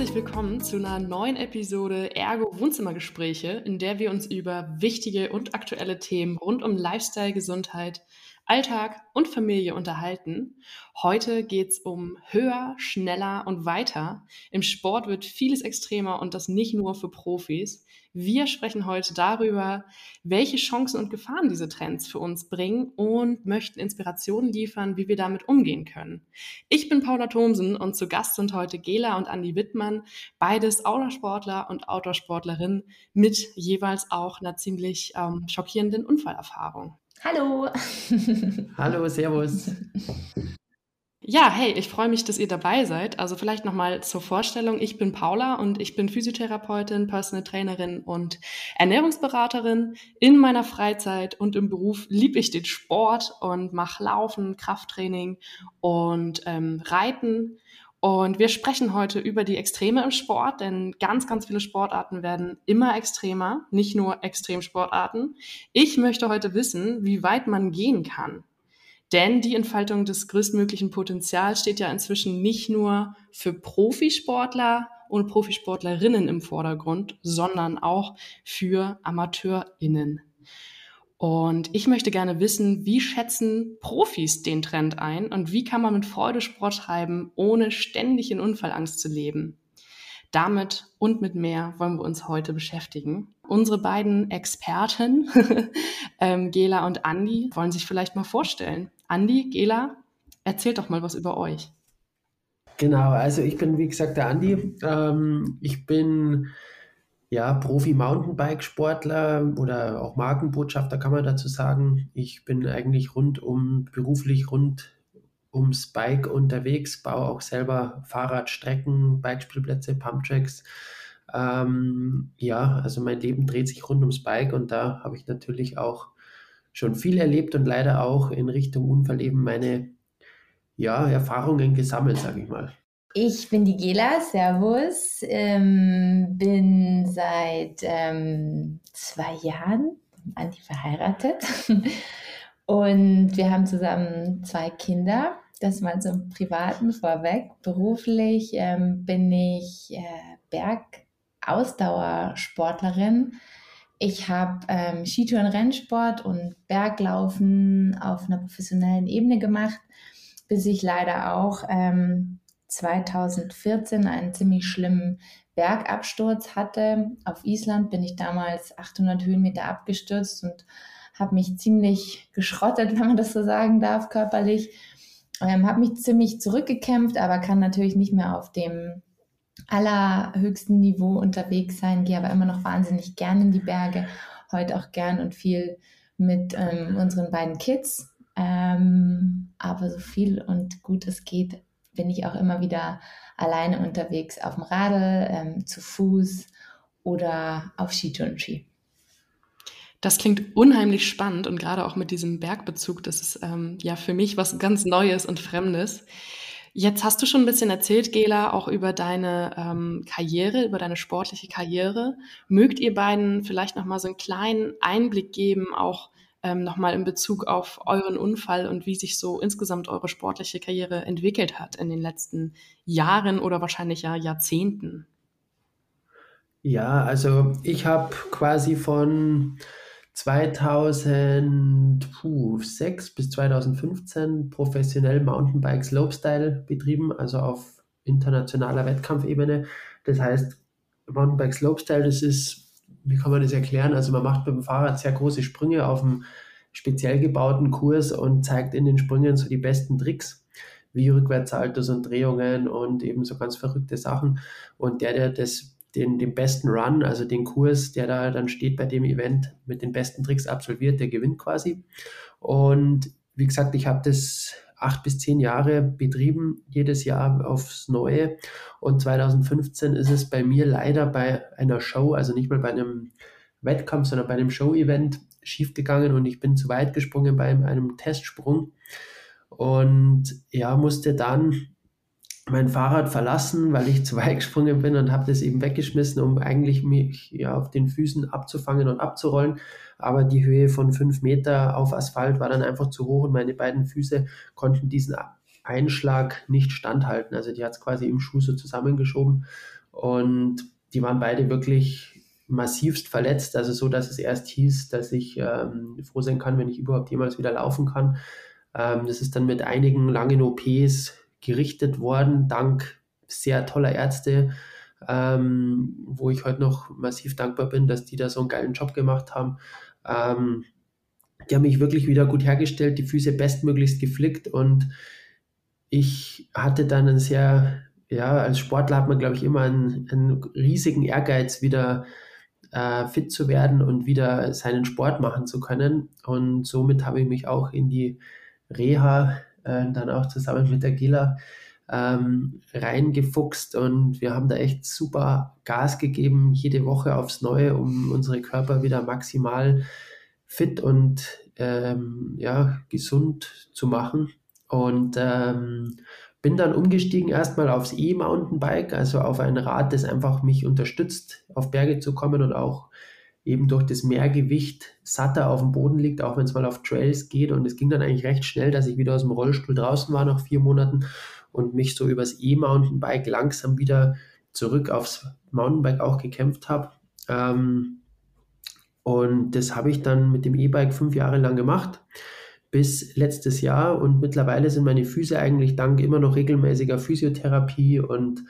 Herzlich willkommen zu einer neuen Episode Ergo Wohnzimmergespräche, in der wir uns über wichtige und aktuelle Themen rund um Lifestyle, Gesundheit, Alltag und Familie unterhalten. Heute geht es um höher, schneller und weiter. Im Sport wird vieles extremer und das nicht nur für Profis. Wir sprechen heute darüber, welche Chancen und Gefahren diese Trends für uns bringen und möchten Inspirationen liefern, wie wir damit umgehen können. Ich bin Paula Thomsen und zu Gast sind heute Gela und Andi Wittmann, beides Outdoor-Sportler und Outdoor-Sportlerinnen mit jeweils auch einer ziemlich ähm, schockierenden Unfallerfahrung. Hallo. Hallo, Servus. Ja, hey, ich freue mich, dass ihr dabei seid. Also vielleicht nochmal zur Vorstellung. Ich bin Paula und ich bin Physiotherapeutin, Personal Trainerin und Ernährungsberaterin. In meiner Freizeit und im Beruf liebe ich den Sport und mache Laufen, Krafttraining und ähm, Reiten. Und wir sprechen heute über die Extreme im Sport, denn ganz, ganz viele Sportarten werden immer extremer, nicht nur Extremsportarten. Ich möchte heute wissen, wie weit man gehen kann. Denn die Entfaltung des größtmöglichen Potenzials steht ja inzwischen nicht nur für Profisportler und Profisportlerinnen im Vordergrund, sondern auch für AmateurInnen. Und ich möchte gerne wissen, wie schätzen Profis den Trend ein und wie kann man mit Freude Sport treiben, ohne ständig in Unfallangst zu leben? Damit und mit mehr wollen wir uns heute beschäftigen. Unsere beiden Experten, ähm, Gela und Andi, wollen sich vielleicht mal vorstellen. Andi, Gela, erzählt doch mal was über euch. Genau, also ich bin wie gesagt der Andi. Ähm, ich bin ja, Profi-Mountainbike-Sportler oder auch Markenbotschafter kann man dazu sagen. Ich bin eigentlich rund um, beruflich rund ums Bike unterwegs, baue auch selber Fahrradstrecken, Bikespielplätze, Pumptracks. Ähm, ja, also mein Leben dreht sich rund ums Bike und da habe ich natürlich auch schon viel erlebt und leider auch in Richtung Unfall eben meine ja, Erfahrungen gesammelt, sage ich mal. Ich bin die Gela, Servus, ähm, bin seit ähm, zwei Jahren mit Andi verheiratet und wir haben zusammen zwei Kinder. Das mal zum Privaten vorweg. Beruflich ähm, bin ich äh, Bergausdauersportlerin. Ich habe ähm, Skitouren, Rennsport und Berglaufen auf einer professionellen Ebene gemacht, bis ich leider auch ähm, 2014 einen ziemlich schlimmen Bergabsturz hatte. Auf Island bin ich damals 800 Höhenmeter abgestürzt und habe mich ziemlich geschrottet, wenn man das so sagen darf, körperlich. Ähm, habe mich ziemlich zurückgekämpft, aber kann natürlich nicht mehr auf dem allerhöchsten Niveau unterwegs sein, gehe aber immer noch wahnsinnig gern in die Berge, heute auch gern und viel mit ähm, unseren beiden Kids. Ähm, aber so viel und gut es geht, bin ich auch immer wieder alleine unterwegs auf dem Radl, ähm, zu Fuß oder auf Skitourenski. Das klingt unheimlich spannend und gerade auch mit diesem Bergbezug, das ist ähm, ja für mich was ganz Neues und Fremdes. Jetzt hast du schon ein bisschen erzählt, Gela, auch über deine ähm, Karriere, über deine sportliche Karriere. Mögt ihr beiden vielleicht noch mal so einen kleinen Einblick geben, auch ähm, nochmal in Bezug auf euren Unfall und wie sich so insgesamt eure sportliche Karriere entwickelt hat in den letzten Jahren oder wahrscheinlich ja Jahrzehnten? Ja, also ich habe quasi von 2006 bis 2015 professionell Mountainbike Slopestyle betrieben, also auf internationaler Wettkampfebene. Das heißt, Mountainbike Slopestyle, das ist wie kann man das erklären? Also man macht mit dem Fahrrad sehr große Sprünge auf einem speziell gebauten Kurs und zeigt in den Sprüngen so die besten Tricks, wie Rückwärtsaltos und Drehungen und eben so ganz verrückte Sachen. Und der, der das, den, den besten Run, also den Kurs, der da dann steht bei dem Event mit den besten Tricks absolviert, der gewinnt quasi. Und wie gesagt, ich habe das acht bis zehn Jahre betrieben, jedes Jahr aufs Neue. Und 2015 ist es bei mir leider bei einer Show, also nicht mal bei einem Wettkampf, sondern bei einem Show-Event schiefgegangen und ich bin zu weit gesprungen bei einem Testsprung und ja, musste dann mein Fahrrad verlassen, weil ich zu weit gesprungen bin und habe das eben weggeschmissen, um eigentlich mich ja auf den Füßen abzufangen und abzurollen. Aber die Höhe von fünf Meter auf Asphalt war dann einfach zu hoch und meine beiden Füße konnten diesen Einschlag nicht standhalten. Also die hat es quasi im Schuh so zusammengeschoben. Und die waren beide wirklich massivst verletzt, also so, dass es erst hieß, dass ich ähm, froh sein kann, wenn ich überhaupt jemals wieder laufen kann. Ähm, das ist dann mit einigen langen OPs gerichtet worden, dank sehr toller Ärzte, ähm, wo ich heute noch massiv dankbar bin, dass die da so einen geilen Job gemacht haben. Ähm, die haben mich wirklich wieder gut hergestellt, die Füße bestmöglichst geflickt und ich hatte dann einen sehr, ja, als Sportler hat man, glaube ich, immer einen, einen riesigen Ehrgeiz, wieder äh, fit zu werden und wieder seinen Sport machen zu können. Und somit habe ich mich auch in die Reha, äh, dann auch zusammen mit der Gila, ähm, reingefuchst und wir haben da echt super Gas gegeben, jede Woche aufs Neue, um unsere Körper wieder maximal fit und ähm, ja, gesund zu machen. Und ähm, bin dann umgestiegen erstmal aufs E-Mountainbike, also auf ein Rad, das einfach mich unterstützt, auf Berge zu kommen und auch eben durch das Mehrgewicht satter auf dem Boden liegt, auch wenn es mal auf Trails geht. Und es ging dann eigentlich recht schnell, dass ich wieder aus dem Rollstuhl draußen war nach vier Monaten und mich so übers E-Mountainbike langsam wieder zurück aufs Mountainbike auch gekämpft habe. Ähm, und das habe ich dann mit dem E-Bike fünf Jahre lang gemacht bis letztes Jahr und mittlerweile sind meine Füße eigentlich dank immer noch regelmäßiger Physiotherapie und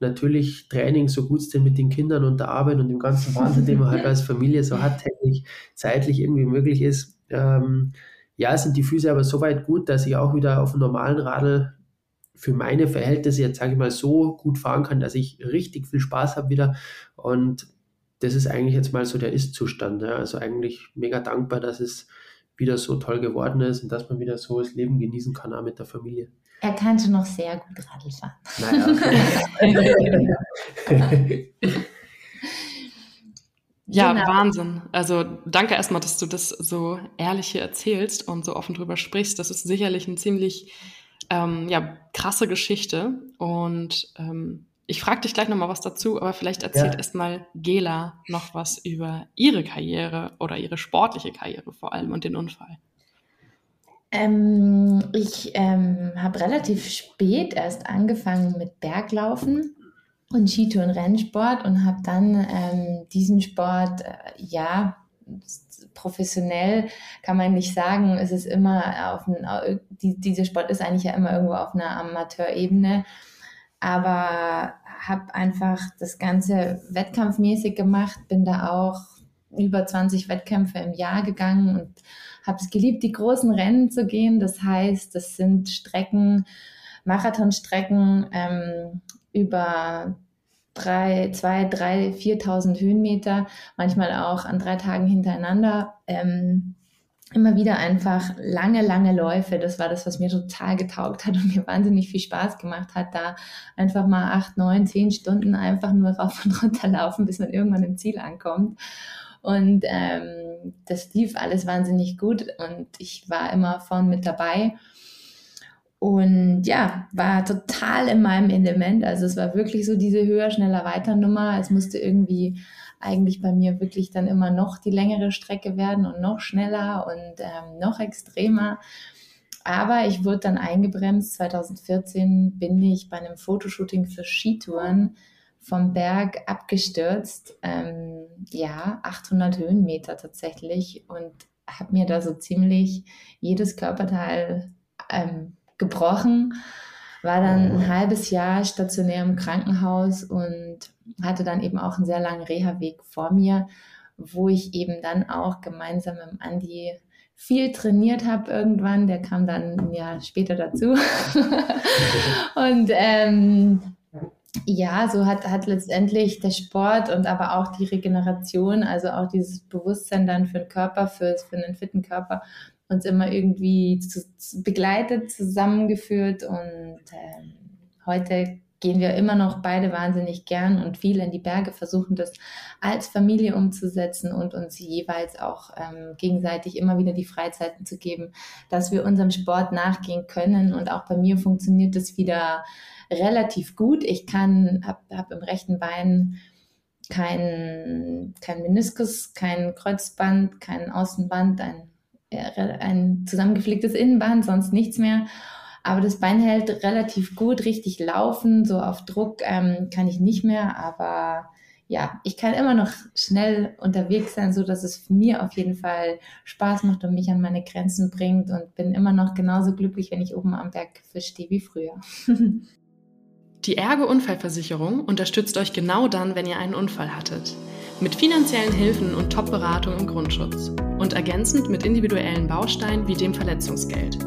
natürlich Training, so gut es denn mit den Kindern und der Arbeit und dem ganzen Wahnsinn, den man halt als Familie so hat, täglich, zeitlich irgendwie möglich ist. Ähm, ja, sind die Füße aber so weit gut, dass ich auch wieder auf einem normalen Radl für meine Verhältnisse jetzt, sage ich mal, so gut fahren kann, dass ich richtig viel Spaß habe wieder. Und das ist eigentlich jetzt mal so der Ist-Zustand. Ja. Also eigentlich mega dankbar, dass es wieder so toll geworden ist und dass man wieder so das Leben genießen kann, auch mit der Familie. Er kannte noch sehr gut Radl fahren. Naja. ja, genau. Wahnsinn. Also danke erstmal, dass du das so ehrlich hier erzählst und so offen drüber sprichst. Das ist sicherlich eine ziemlich ähm, ja, krasse Geschichte. Und ähm, ich frage dich gleich nochmal was dazu, aber vielleicht erzählt ja. erstmal Gela noch was über ihre Karriere oder ihre sportliche Karriere vor allem und den Unfall. Ähm, ich ähm, habe relativ spät erst angefangen mit Berglaufen und Skitour und Rennsport und habe dann ähm, diesen Sport, äh, ja, professionell kann man nicht sagen, es ist immer auf ein, die, dieser Sport ist eigentlich ja immer irgendwo auf einer Amateurebene. Aber habe einfach das Ganze wettkampfmäßig gemacht, bin da auch über 20 Wettkämpfe im Jahr gegangen und habe es geliebt, die großen Rennen zu gehen. Das heißt, das sind Strecken, Marathonstrecken ähm, über drei, zwei, drei, 4.000 Höhenmeter, manchmal auch an drei Tagen hintereinander. Ähm, immer wieder einfach lange, lange Läufe. Das war das, was mir total getaugt hat und mir wahnsinnig viel Spaß gemacht hat, da einfach mal acht, neun, zehn Stunden einfach nur rauf und runter laufen, bis man irgendwann im Ziel ankommt. Und ähm, das lief alles wahnsinnig gut und ich war immer vorn mit dabei. Und ja, war total in meinem Element. Also es war wirklich so diese höher, schneller, weiter Nummer. Es musste irgendwie eigentlich bei mir wirklich dann immer noch die längere Strecke werden und noch schneller und ähm, noch extremer. Aber ich wurde dann eingebremst. 2014 bin ich bei einem Fotoshooting für Skitouren vom Berg abgestürzt. Ähm, ja, 800 Höhenmeter tatsächlich und habe mir da so ziemlich jedes Körperteil ähm, gebrochen. War dann ein halbes Jahr stationär im Krankenhaus und hatte dann eben auch einen sehr langen Reha-Weg vor mir, wo ich eben dann auch gemeinsam mit Andi viel trainiert habe irgendwann. Der kam dann ein Jahr später dazu. und ähm, ja, so hat, hat letztendlich der Sport und aber auch die Regeneration, also auch dieses Bewusstsein dann für den Körper, für, für einen fitten Körper, uns immer irgendwie zu, zu begleitet, zusammengeführt und ähm, heute gehen wir immer noch beide wahnsinnig gern und viel in die Berge, versuchen das als Familie umzusetzen und uns jeweils auch ähm, gegenseitig immer wieder die Freizeiten zu geben, dass wir unserem Sport nachgehen können. Und auch bei mir funktioniert das wieder relativ gut. Ich kann, habe hab im rechten Bein kein, kein Meniskus, kein Kreuzband, kein Außenband, ein, ein zusammengepflegtes Innenband, sonst nichts mehr Aber das Bein hält relativ gut, richtig laufen, so auf Druck ähm, kann ich nicht mehr, aber ja, ich kann immer noch schnell unterwegs sein, so dass es mir auf jeden Fall Spaß macht und mich an meine Grenzen bringt und bin immer noch genauso glücklich, wenn ich oben am Berg stehe wie früher. Die Ergo Unfallversicherung unterstützt euch genau dann, wenn ihr einen Unfall hattet. Mit finanziellen Hilfen und Top-Beratung im Grundschutz. Und ergänzend mit individuellen Bausteinen wie dem Verletzungsgeld.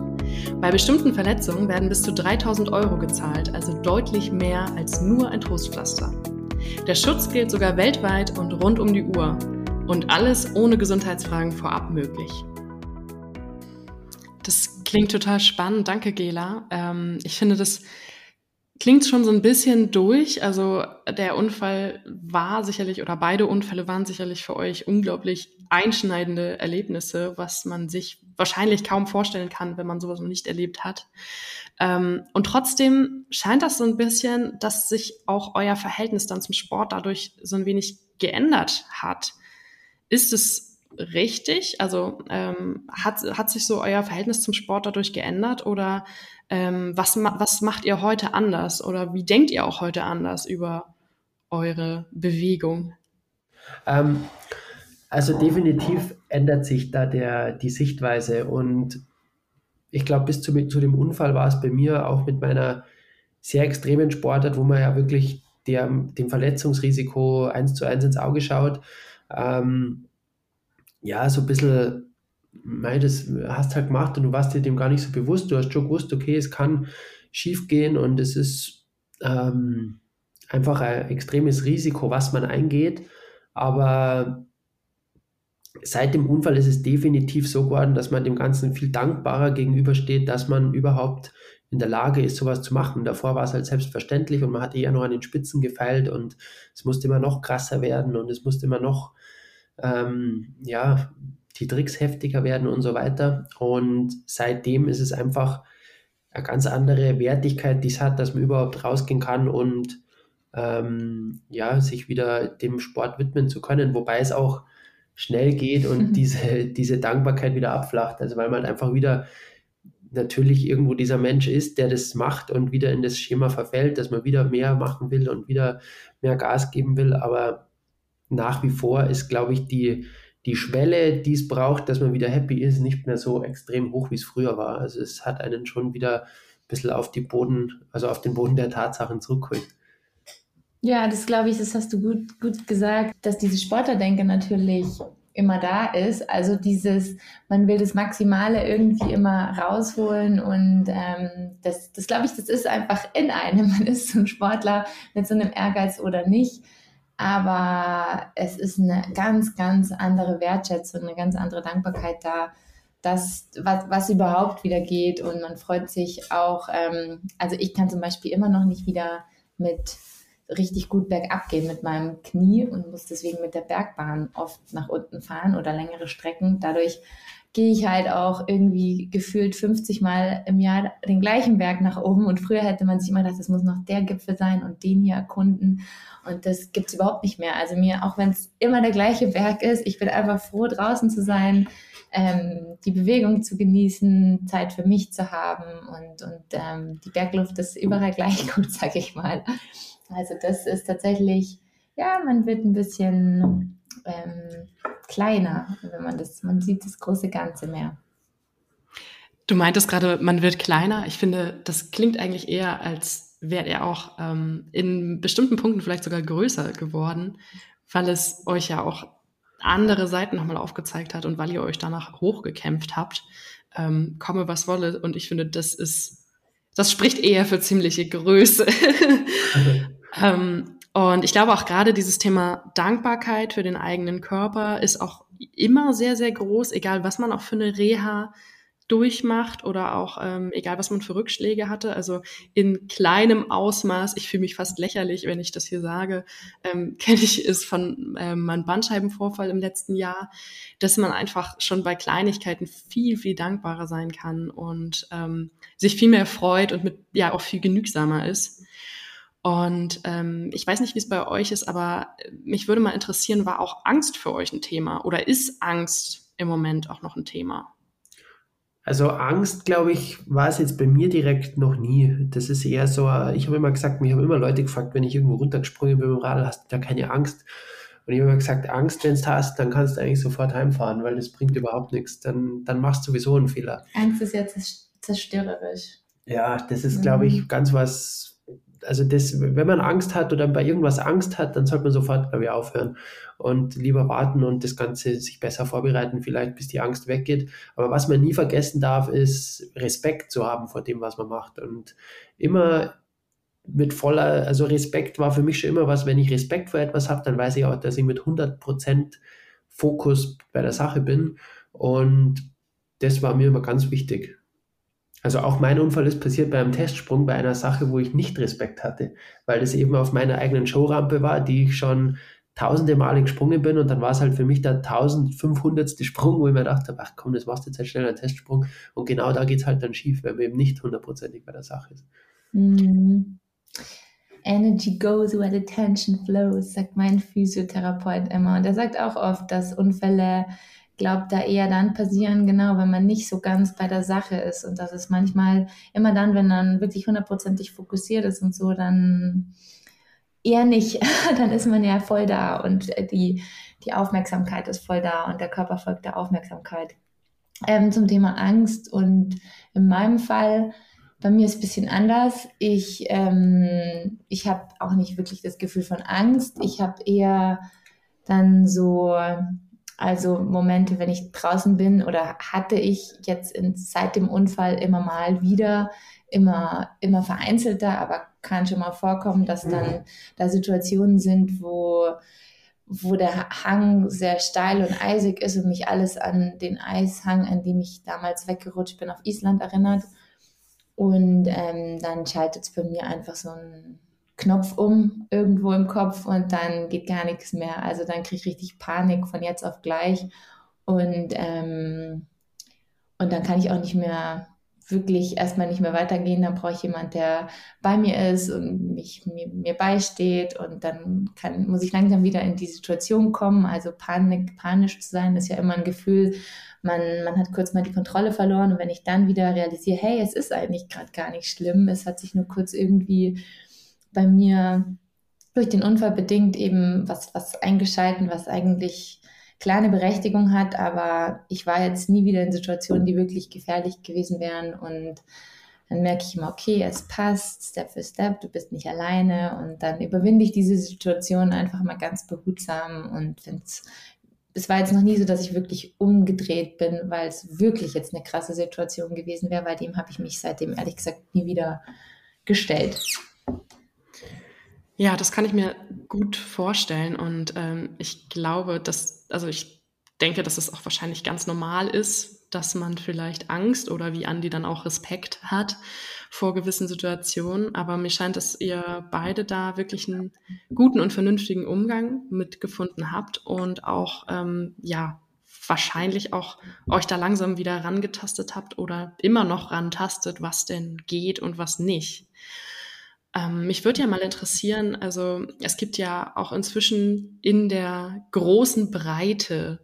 Bei bestimmten Verletzungen werden bis zu 3000 Euro gezahlt, also deutlich mehr als nur ein Trostpflaster. Der Schutz gilt sogar weltweit und rund um die Uhr. Und alles ohne Gesundheitsfragen vorab möglich. Das klingt total spannend. Danke, Gela. Ähm, ich finde, das klingt schon so ein bisschen durch. Also der Unfall war sicherlich oder beide Unfälle waren sicherlich für euch unglaublich einschneidende Erlebnisse, was man sich wahrscheinlich kaum vorstellen kann, wenn man sowas noch nicht erlebt hat. Ähm, und trotzdem scheint das so ein bisschen, dass sich auch euer Verhältnis dann zum Sport dadurch so ein wenig geändert hat. Ist es richtig? Also ähm, hat, hat sich so euer Verhältnis zum Sport dadurch geändert oder ähm, was, was macht ihr heute anders oder wie denkt ihr auch heute anders über eure Bewegung? Ähm, also definitiv ändert sich da der, die Sichtweise und ich glaube, bis zu, zu dem Unfall war es bei mir auch mit meiner sehr extremen Sportart, wo man ja wirklich der, dem Verletzungsrisiko eins zu eins ins Auge schaut. Ähm, ja, so ein bisschen, mei, das hast halt gemacht und du warst dir dem gar nicht so bewusst. Du hast schon gewusst, okay, es kann schief gehen und es ist ähm, einfach ein extremes Risiko, was man eingeht. Aber seit dem Unfall ist es definitiv so geworden, dass man dem Ganzen viel dankbarer gegenübersteht, dass man überhaupt in der Lage ist, sowas zu machen. Davor war es halt selbstverständlich und man hat eher noch an den Spitzen gefeilt und es musste immer noch krasser werden und es musste immer noch, ähm, ja, die Tricks heftiger werden und so weiter. Und seitdem ist es einfach eine ganz andere Wertigkeit, die es hat, dass man überhaupt rausgehen kann und ähm, ja, sich wieder dem Sport widmen zu können. Wobei es auch schnell geht und mhm. diese, diese Dankbarkeit wieder abflacht. Also weil man halt einfach wieder natürlich irgendwo dieser Mensch ist, der das macht und wieder in das Schema verfällt, dass man wieder mehr machen will und wieder mehr Gas geben will. Aber nach wie vor ist, glaube ich, die, die Schwelle, die es braucht, dass man wieder happy ist, nicht mehr so extrem hoch, wie es früher war. Also es hat einen schon wieder ein bisschen auf die Boden, also auf den Boden der Tatsachen zurückgeholt. Ja, das glaube ich, das hast du gut, gut gesagt, dass diese Sportlerdenke natürlich immer da ist. Also dieses, man will das Maximale irgendwie immer rausholen und ähm, das, das glaube ich, das ist einfach in einem. Man ist so ein Sportler mit so einem Ehrgeiz oder nicht. Aber es ist eine ganz, ganz andere Wertschätzung, eine ganz andere Dankbarkeit da, dass was, was überhaupt wieder geht. Und man freut sich auch, ähm, also ich kann zum Beispiel immer noch nicht wieder mit richtig gut bergab gehen mit meinem Knie und muss deswegen mit der Bergbahn oft nach unten fahren oder längere Strecken. Dadurch gehe ich halt auch irgendwie gefühlt 50 Mal im Jahr den gleichen Berg nach oben. Und früher hätte man sich immer gedacht, das muss noch der Gipfel sein und den hier erkunden. Und das gibt's überhaupt nicht mehr. Also mir, auch wenn es immer der gleiche Berg ist, ich bin einfach froh, draußen zu sein, ähm, die Bewegung zu genießen, Zeit für mich zu haben. Und, und ähm, die Bergluft ist überall gleich gut, sag ich mal. Also das ist tatsächlich, ja, man wird ein bisschen ähm, kleiner, wenn man das, man sieht das große Ganze mehr. Du meintest gerade, man wird kleiner. Ich finde, das klingt eigentlich eher, als wäre er auch ähm, in bestimmten Punkten vielleicht sogar größer geworden, weil es euch ja auch andere Seiten nochmal aufgezeigt hat und weil ihr euch danach hochgekämpft habt, ähm, komme was wolle. Und ich finde, das ist, das spricht eher für ziemliche Größe. Ähm, und ich glaube auch gerade dieses Thema Dankbarkeit für den eigenen Körper ist auch immer sehr, sehr groß, egal was man auch für eine Reha durchmacht oder auch ähm, egal, was man für Rückschläge hatte. Also in kleinem Ausmaß, ich fühle mich fast lächerlich, wenn ich das hier sage, ähm, kenne ich es von ähm, meinem Bandscheibenvorfall im letzten Jahr, dass man einfach schon bei Kleinigkeiten viel, viel dankbarer sein kann und ähm, sich viel mehr freut und mit ja auch viel genügsamer ist. Und ähm, ich weiß nicht, wie es bei euch ist, aber mich würde mal interessieren, war auch Angst für euch ein Thema oder ist Angst im Moment auch noch ein Thema? Also Angst, glaube ich, war es jetzt bei mir direkt noch nie. Das ist eher so, ich habe immer gesagt, mich haben immer Leute gefragt, wenn ich irgendwo runtergesprungen bin mit dem Radl, hast du da keine Angst? Und ich habe immer gesagt, Angst, wenn du hast, dann kannst du eigentlich sofort heimfahren, weil das bringt überhaupt nichts. Dann, dann machst du sowieso einen Fehler. Angst ist ja zerstörerisch. Ja, das ist, glaube ich, mhm. ganz was, also das, wenn man Angst hat oder bei irgendwas Angst hat, dann sollte man sofort, glaube ich, aufhören und lieber warten und das Ganze sich besser vorbereiten, vielleicht bis die Angst weggeht. Aber was man nie vergessen darf, ist Respekt zu haben vor dem, was man macht und immer mit voller, also Respekt war für mich schon immer was, wenn ich Respekt vor etwas habe, dann weiß ich auch, dass ich mit 100% Fokus bei der Sache bin und das war mir immer ganz wichtig. Also auch mein Unfall ist passiert bei einem Testsprung, bei einer Sache, wo ich nicht Respekt hatte, weil das eben auf meiner eigenen Showrampe war, die ich schon tausende Male gesprungen bin und dann war es halt für mich der 1500. Sprung, wo ich mir dachte, ach komm, das machst du jetzt halt schnell einen Testsprung und genau da geht es halt dann schief, wenn man eben nicht hundertprozentig bei der Sache ist. Mhm. Energy goes where the tension flows, sagt mein Physiotherapeut immer. Und er sagt auch oft, dass Unfälle glaubt, da eher dann passieren, genau, wenn man nicht so ganz bei der Sache ist. Und das ist manchmal immer dann, wenn man wirklich hundertprozentig fokussiert ist und so, dann eher nicht. dann ist man ja voll da und die, die Aufmerksamkeit ist voll da und der Körper folgt der Aufmerksamkeit. Ähm, zum Thema Angst und in meinem Fall, bei mir ist es ein bisschen anders. Ich, ähm, ich habe auch nicht wirklich das Gefühl von Angst. Ich habe eher dann so also Momente, wenn ich draußen bin oder hatte ich jetzt in, seit dem Unfall immer mal wieder, immer, immer vereinzelter, aber kann schon mal vorkommen, dass dann da Situationen sind, wo, wo der Hang sehr steil und eisig ist und mich alles an den Eishang, an dem ich damals weggerutscht bin, auf Island erinnert. Und ähm, dann schaltet es bei mir einfach so ein Knopf um irgendwo im Kopf und dann geht gar nichts mehr. Also dann kriege ich richtig Panik von jetzt auf gleich. Und, ähm, und dann kann ich auch nicht mehr wirklich erstmal nicht mehr weitergehen, dann brauche ich jemand, der bei mir ist und mich, mir, mir beisteht. Und dann kann, muss ich langsam wieder in die Situation kommen. Also Panik, panisch zu sein, ist ja immer ein Gefühl, man, man hat kurz mal die Kontrolle verloren. Und wenn ich dann wieder realisiere, hey, es ist eigentlich gerade gar nicht schlimm, es hat sich nur kurz irgendwie bei mir durch den Unfall bedingt eben was, was eingeschalten, was eigentlich kleine Berechtigung hat, aber ich war jetzt nie wieder in Situationen, die wirklich gefährlich gewesen wären. Und dann merke ich immer, okay, es passt, Step für Step, du bist nicht alleine. Und dann überwinde ich diese Situation einfach mal ganz behutsam. Und finde es es war jetzt noch nie so, dass ich wirklich umgedreht bin, weil es wirklich jetzt eine krasse Situation gewesen wäre, weil dem habe ich mich seitdem ehrlich gesagt nie wieder gestellt. Ja, das kann ich mir gut vorstellen und ähm, ich glaube, dass, also ich denke, dass es auch wahrscheinlich ganz normal ist, dass man vielleicht Angst oder wie Andi dann auch Respekt hat vor gewissen Situationen. Aber mir scheint, dass ihr beide da wirklich einen guten und vernünftigen Umgang mitgefunden habt und auch, ähm, ja, wahrscheinlich auch euch da langsam wieder rangetastet habt oder immer noch rantastet, was denn geht und was nicht. Ähm, mich würde ja mal interessieren, also es gibt ja auch inzwischen in der großen Breite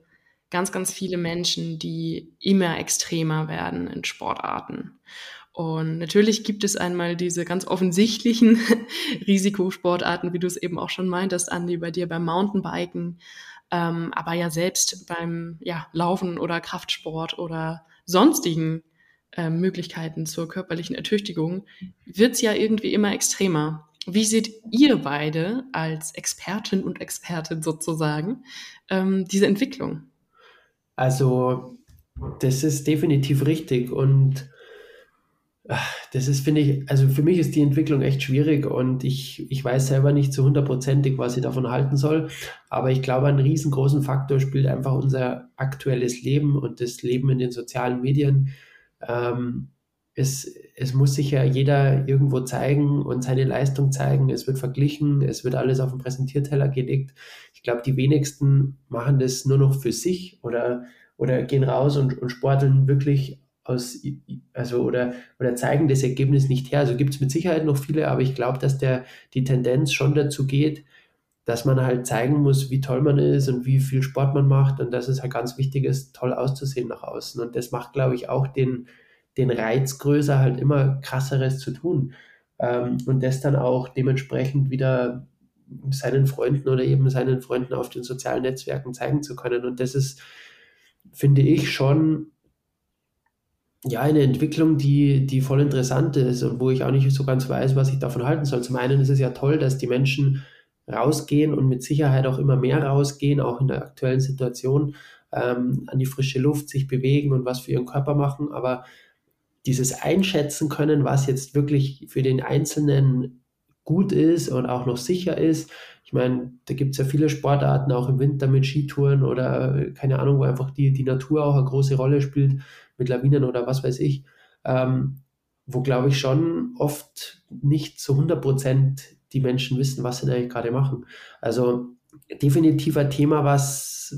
ganz, ganz viele Menschen, die immer extremer werden in Sportarten. Und natürlich gibt es einmal diese ganz offensichtlichen Risikosportarten, wie du es eben auch schon meintest, Andi, bei dir beim Mountainbiken, ähm, aber ja selbst beim ja, Laufen oder Kraftsport oder sonstigen äh, Möglichkeiten zur körperlichen Ertüchtigung, wird es ja irgendwie immer extremer. Wie seht ihr beide als Expertin und Expertin sozusagen ähm, diese Entwicklung? Also, das ist definitiv richtig und das ist, finde ich, also für mich ist die Entwicklung echt schwierig und ich, ich weiß selber nicht zu hundertprozentig, was ich davon halten soll. Aber ich glaube, einen riesengroßen Faktor spielt einfach unser aktuelles Leben und das Leben in den sozialen Medien ähm, es, es muss sich ja jeder irgendwo zeigen und seine Leistung zeigen. Es wird verglichen, es wird alles auf den Präsentierteller gelegt. Ich glaube, die wenigsten machen das nur noch für sich oder, oder gehen raus und, und sporteln wirklich aus, also oder, oder zeigen das Ergebnis nicht her. Also gibt es mit Sicherheit noch viele, aber ich glaube, dass der, die Tendenz schon dazu geht, dass man halt zeigen muss, wie toll man ist und wie viel Sport man macht und dass es halt ganz wichtig ist, toll auszusehen nach außen. Und das macht, glaube ich, auch den, den Reiz größer, halt immer krasseres zu tun. Ähm, und das dann auch dementsprechend wieder seinen Freunden oder eben seinen Freunden auf den sozialen Netzwerken zeigen zu können. Und das ist, finde ich, schon ja, eine Entwicklung, die, die voll interessant ist und wo ich auch nicht so ganz weiß, was ich davon halten soll. Zum einen ist es ja toll, dass die Menschen rausgehen und mit Sicherheit auch immer mehr rausgehen, auch in der aktuellen Situation, ähm, an die frische Luft sich bewegen und was für ihren Körper machen. Aber dieses Einschätzen können, was jetzt wirklich für den Einzelnen gut ist und auch noch sicher ist. Ich meine, da gibt es ja viele Sportarten, auch im Winter mit Skitouren oder keine Ahnung, wo einfach die, die Natur auch eine große Rolle spielt, mit Lawinen oder was weiß ich, ähm, wo glaube ich schon oft nicht zu 100 Prozent die Menschen wissen, was sie eigentlich gerade machen. Also definitiv ein Thema, was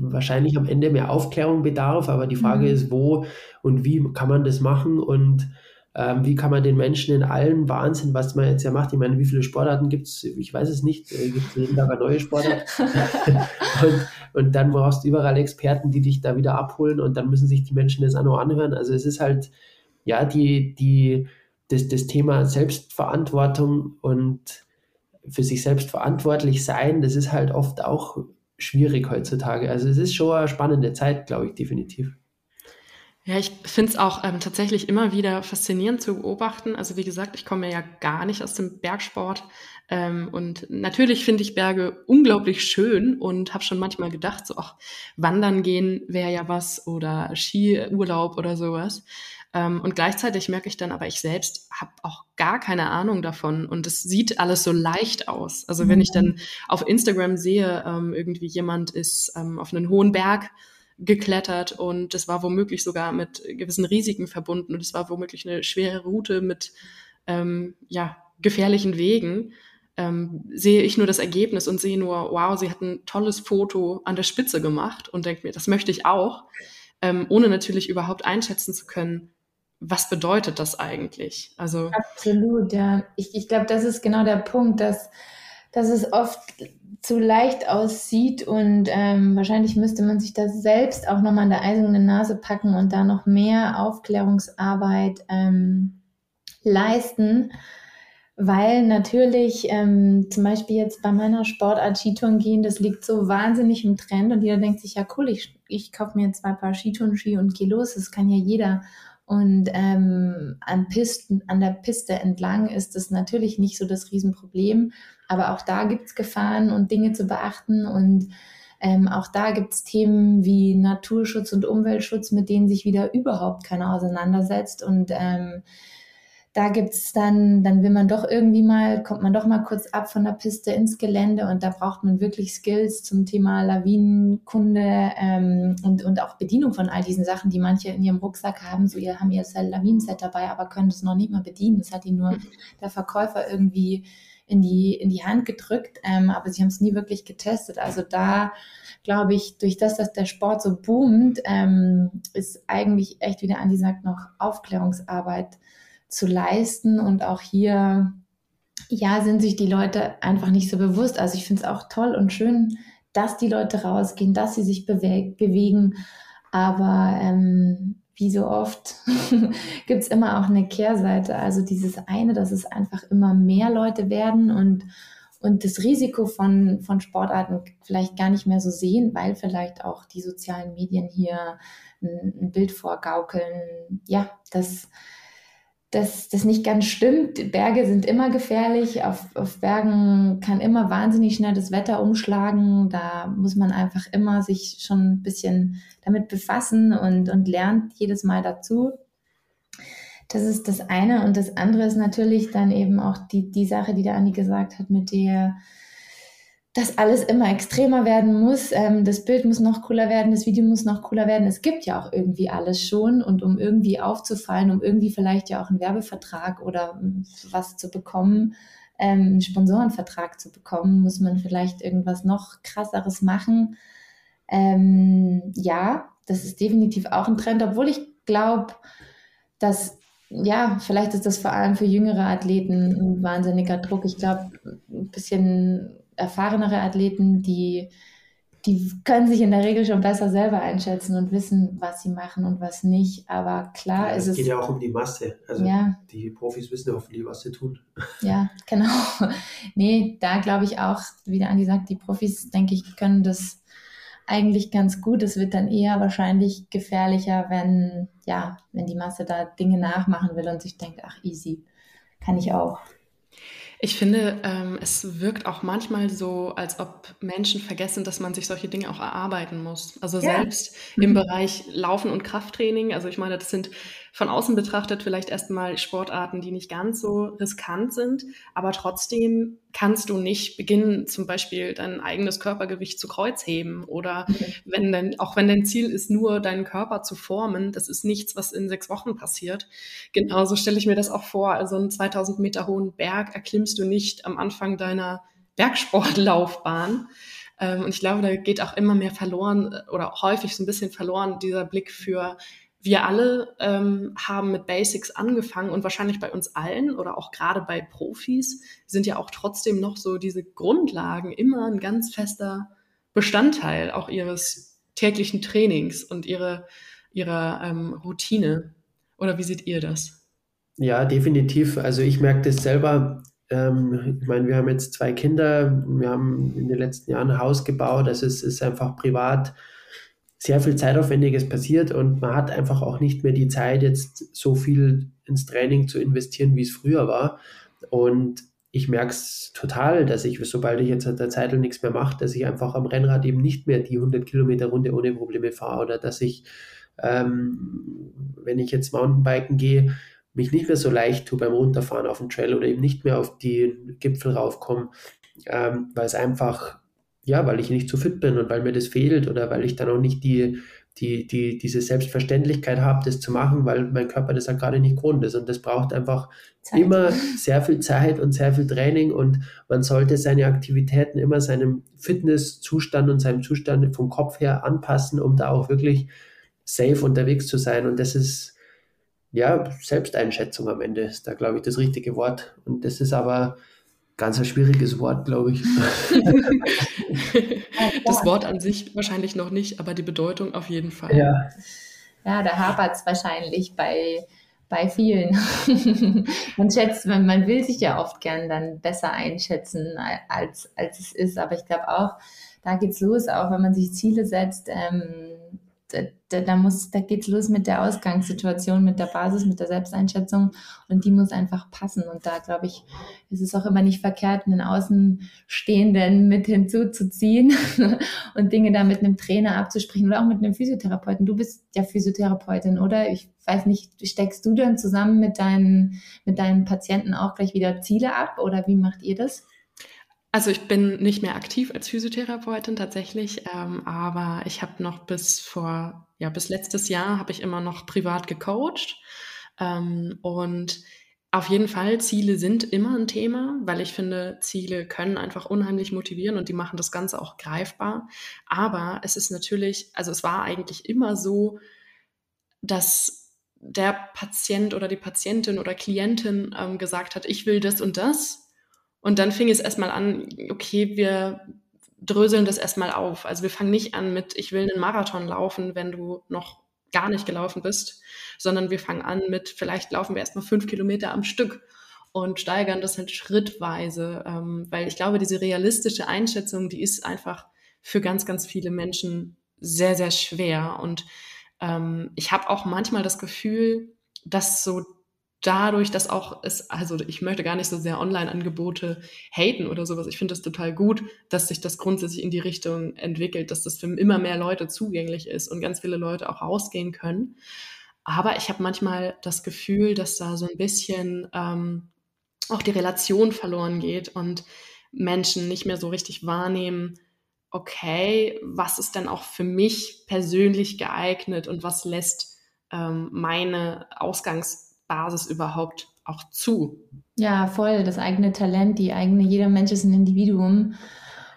wahrscheinlich am Ende mehr Aufklärung bedarf, aber die Frage mhm. ist, wo und wie kann man das machen und ähm, wie kann man den Menschen in allen Wahnsinn, was man jetzt ja macht, ich meine, wie viele Sportarten gibt es, ich weiß es nicht, äh, gibt es jeden Tag eine neue Sportart und, und dann brauchst du überall Experten, die dich da wieder abholen und dann müssen sich die Menschen das auch noch anhören, also es ist halt, ja, die, die, das, das Thema Selbstverantwortung und für sich selbst verantwortlich sein, das ist halt oft auch schwierig heutzutage. Also es ist schon eine spannende Zeit, glaube ich, definitiv. Ja, ich finde es auch ähm, tatsächlich immer wieder faszinierend zu beobachten. Also wie gesagt, ich komme ja gar nicht aus dem Bergsport. Ähm, und natürlich finde ich Berge unglaublich schön und habe schon manchmal gedacht, so, ach, wandern gehen wäre ja was oder Skiurlaub oder sowas. Ähm, und gleichzeitig merke ich dann aber, ich selbst habe auch gar keine Ahnung davon und es sieht alles so leicht aus. Also wenn ich dann mhm. auf Instagram sehe, ähm, irgendwie jemand ist ähm, auf einen hohen Berg geklettert und das war womöglich sogar mit gewissen Risiken verbunden und es war womöglich eine schwere Route mit ähm, ja, gefährlichen Wegen. Ähm, sehe ich nur das Ergebnis und sehe nur, wow, sie hat ein tolles Foto an der Spitze gemacht und denke mir, das möchte ich auch, ähm, ohne natürlich überhaupt einschätzen zu können, was bedeutet das eigentlich? Also absolut, ja. Ich, ich glaube, das ist genau der Punkt, dass, dass es oft zu leicht aussieht und ähm, wahrscheinlich müsste man sich das selbst auch nochmal an der eisernen Nase packen und da noch mehr Aufklärungsarbeit ähm, leisten, weil natürlich ähm, zum Beispiel jetzt bei meiner Sportart Skitouren gehen, das liegt so wahnsinnig im Trend und jeder denkt sich, ja cool, ich, ich kaufe mir zwei Paar Skitouren-Ski und gehe los, das kann ja jeder. Und ähm, an, Pisten, an der Piste entlang ist es natürlich nicht so das Riesenproblem. Aber auch da gibt es Gefahren und Dinge zu beachten. Und ähm, auch da gibt es Themen wie Naturschutz und Umweltschutz, mit denen sich wieder überhaupt keiner auseinandersetzt. Und ähm, da gibt es dann, dann will man doch irgendwie mal, kommt man doch mal kurz ab von der Piste ins Gelände und da braucht man wirklich Skills zum Thema Lawinenkunde ähm, und, und auch Bedienung von all diesen Sachen, die manche in ihrem Rucksack haben. So, ihr haben ihr Lawinenset dabei, aber können es noch nicht mal bedienen. Das hat ihnen nur der Verkäufer irgendwie in die, in die Hand gedrückt, ähm, aber sie haben es nie wirklich getestet. Also da glaube ich, durch das, dass der Sport so boomt, ähm, ist eigentlich echt, wie der Andi sagt, noch Aufklärungsarbeit zu leisten. Und auch hier, ja, sind sich die Leute einfach nicht so bewusst. Also ich finde es auch toll und schön, dass die Leute rausgehen, dass sie sich bewegen. Aber ähm, wie so oft gibt es immer auch eine Kehrseite. Also dieses eine, dass es einfach immer mehr Leute werden und, und das Risiko von, von Sportarten vielleicht gar nicht mehr so sehen, weil vielleicht auch die sozialen Medien hier ein, ein Bild vorgaukeln. Ja, das dass das nicht ganz stimmt. Berge sind immer gefährlich. Auf, auf Bergen kann immer wahnsinnig schnell das Wetter umschlagen. Da muss man einfach immer sich schon ein bisschen damit befassen und, und lernt jedes Mal dazu. Das ist das eine. Und das andere ist natürlich dann eben auch die, die Sache, die der Andi gesagt hat, mit der dass alles immer extremer werden muss. Ähm, das Bild muss noch cooler werden, das Video muss noch cooler werden. Es gibt ja auch irgendwie alles schon. Und um irgendwie aufzufallen, um irgendwie vielleicht ja auch einen Werbevertrag oder was zu bekommen, ähm, einen Sponsorenvertrag zu bekommen, muss man vielleicht irgendwas noch krasseres machen. Ähm, ja, das ist definitiv auch ein Trend, obwohl ich glaube, dass ja, vielleicht ist das vor allem für jüngere Athleten ein wahnsinniger Druck. Ich glaube, ein bisschen erfahrenere Athleten, die die können sich in der Regel schon besser selber einschätzen und wissen, was sie machen und was nicht. Aber klar ja, ist es. Es geht ja auch um die Masse. Also ja. die Profis wissen hoffentlich, was sie tun. Ja, genau. Nee, da glaube ich auch, wie der Andi sagt, die Profis, denke ich, können das eigentlich ganz gut. Es wird dann eher wahrscheinlich gefährlicher, wenn, ja, wenn die Masse da Dinge nachmachen will und sich denkt, ach, easy, kann ich auch. Ich finde, ähm, es wirkt auch manchmal so, als ob Menschen vergessen, dass man sich solche Dinge auch erarbeiten muss. Also ja. selbst mhm. im Bereich Laufen und Krafttraining. Also ich meine, das sind von außen betrachtet vielleicht erstmal Sportarten, die nicht ganz so riskant sind, aber trotzdem kannst du nicht beginnen, zum Beispiel dein eigenes Körpergewicht zu Kreuzheben oder okay. wenn denn, auch wenn dein Ziel ist, nur deinen Körper zu formen, das ist nichts, was in sechs Wochen passiert. Genauso stelle ich mir das auch vor. Also einen 2000 Meter hohen Berg erklimmst du nicht am Anfang deiner Bergsportlaufbahn. Ähm, und ich glaube, da geht auch immer mehr verloren oder häufig so ein bisschen verloren dieser Blick für wir alle ähm, haben mit Basics angefangen und wahrscheinlich bei uns allen oder auch gerade bei Profis sind ja auch trotzdem noch so diese Grundlagen immer ein ganz fester Bestandteil auch ihres täglichen Trainings und ihre, ihrer ähm, Routine. Oder wie seht ihr das? Ja, definitiv. Also ich merke das selber. Ähm, ich meine, wir haben jetzt zwei Kinder, wir haben in den letzten Jahren ein Haus gebaut, also es ist einfach privat sehr viel Zeitaufwendiges passiert und man hat einfach auch nicht mehr die Zeit, jetzt so viel ins Training zu investieren, wie es früher war. Und ich merke es total, dass ich, sobald ich jetzt an der Zeit nichts mehr mache, dass ich einfach am Rennrad eben nicht mehr die 100 Kilometer Runde ohne Probleme fahre oder dass ich, ähm, wenn ich jetzt Mountainbiken gehe, mich nicht mehr so leicht tue beim Runterfahren auf dem Trail oder eben nicht mehr auf die Gipfel raufkomme, ähm, weil es einfach ja, weil ich nicht zu fit bin und weil mir das fehlt oder weil ich dann auch nicht die, die, die, diese Selbstverständlichkeit habe, das zu machen, weil mein Körper das halt gerade nicht gewohnt ist. Und das braucht einfach Zeit. immer sehr viel Zeit und sehr viel Training und man sollte seine Aktivitäten immer seinem Fitnesszustand und seinem Zustand vom Kopf her anpassen, um da auch wirklich safe unterwegs zu sein. Und das ist, ja, Selbsteinschätzung am Ende ist da, glaube ich, das richtige Wort. Und das ist aber ganz ein schwieriges Wort, glaube ich. das Wort an sich wahrscheinlich noch nicht, aber die Bedeutung auf jeden Fall. Ja, ja da hapert es wahrscheinlich bei, bei vielen. man schätzt, man, man will sich ja oft gern dann besser einschätzen, als, als es ist. Aber ich glaube auch, da geht es los, auch wenn man sich Ziele setzt. Ähm, da, da, muss, da geht's los mit der Ausgangssituation, mit der Basis, mit der Selbsteinschätzung und die muss einfach passen. Und da glaube ich, ist es auch immer nicht verkehrt, einen Außenstehenden mit hinzuzuziehen und Dinge da mit einem Trainer abzusprechen oder auch mit einem Physiotherapeuten. Du bist ja Physiotherapeutin, oder? Ich weiß nicht, steckst du dann zusammen mit deinen, mit deinen Patienten auch gleich wieder Ziele ab oder wie macht ihr das? Also ich bin nicht mehr aktiv als Physiotherapeutin tatsächlich, ähm, aber ich habe noch bis vor, ja, bis letztes Jahr habe ich immer noch privat gecoacht. Ähm, und auf jeden Fall, Ziele sind immer ein Thema, weil ich finde, Ziele können einfach unheimlich motivieren und die machen das Ganze auch greifbar. Aber es ist natürlich, also es war eigentlich immer so, dass der Patient oder die Patientin oder Klientin ähm, gesagt hat, ich will das und das und dann fing es erstmal an, okay, wir dröseln das erstmal auf. Also wir fangen nicht an mit, ich will einen Marathon laufen, wenn du noch gar nicht gelaufen bist, sondern wir fangen an mit, vielleicht laufen wir erstmal fünf Kilometer am Stück und steigern das halt schrittweise, ähm, weil ich glaube, diese realistische Einschätzung, die ist einfach für ganz, ganz viele Menschen sehr, sehr schwer. Und ähm, ich habe auch manchmal das Gefühl, dass so dadurch, dass auch es, also ich möchte gar nicht so sehr Online-Angebote haten oder sowas. Ich finde das total gut, dass sich das grundsätzlich in die Richtung entwickelt, dass das für immer mehr Leute zugänglich ist und ganz viele Leute auch rausgehen können. Aber ich habe manchmal das Gefühl, dass da so ein bisschen ähm, auch die Relation verloren geht und Menschen nicht mehr so richtig wahrnehmen, okay, was ist denn auch für mich persönlich geeignet und was lässt ähm, meine Ausgangs Basis überhaupt auch zu? Ja, voll. Das eigene Talent, die eigene, jeder Mensch ist ein Individuum.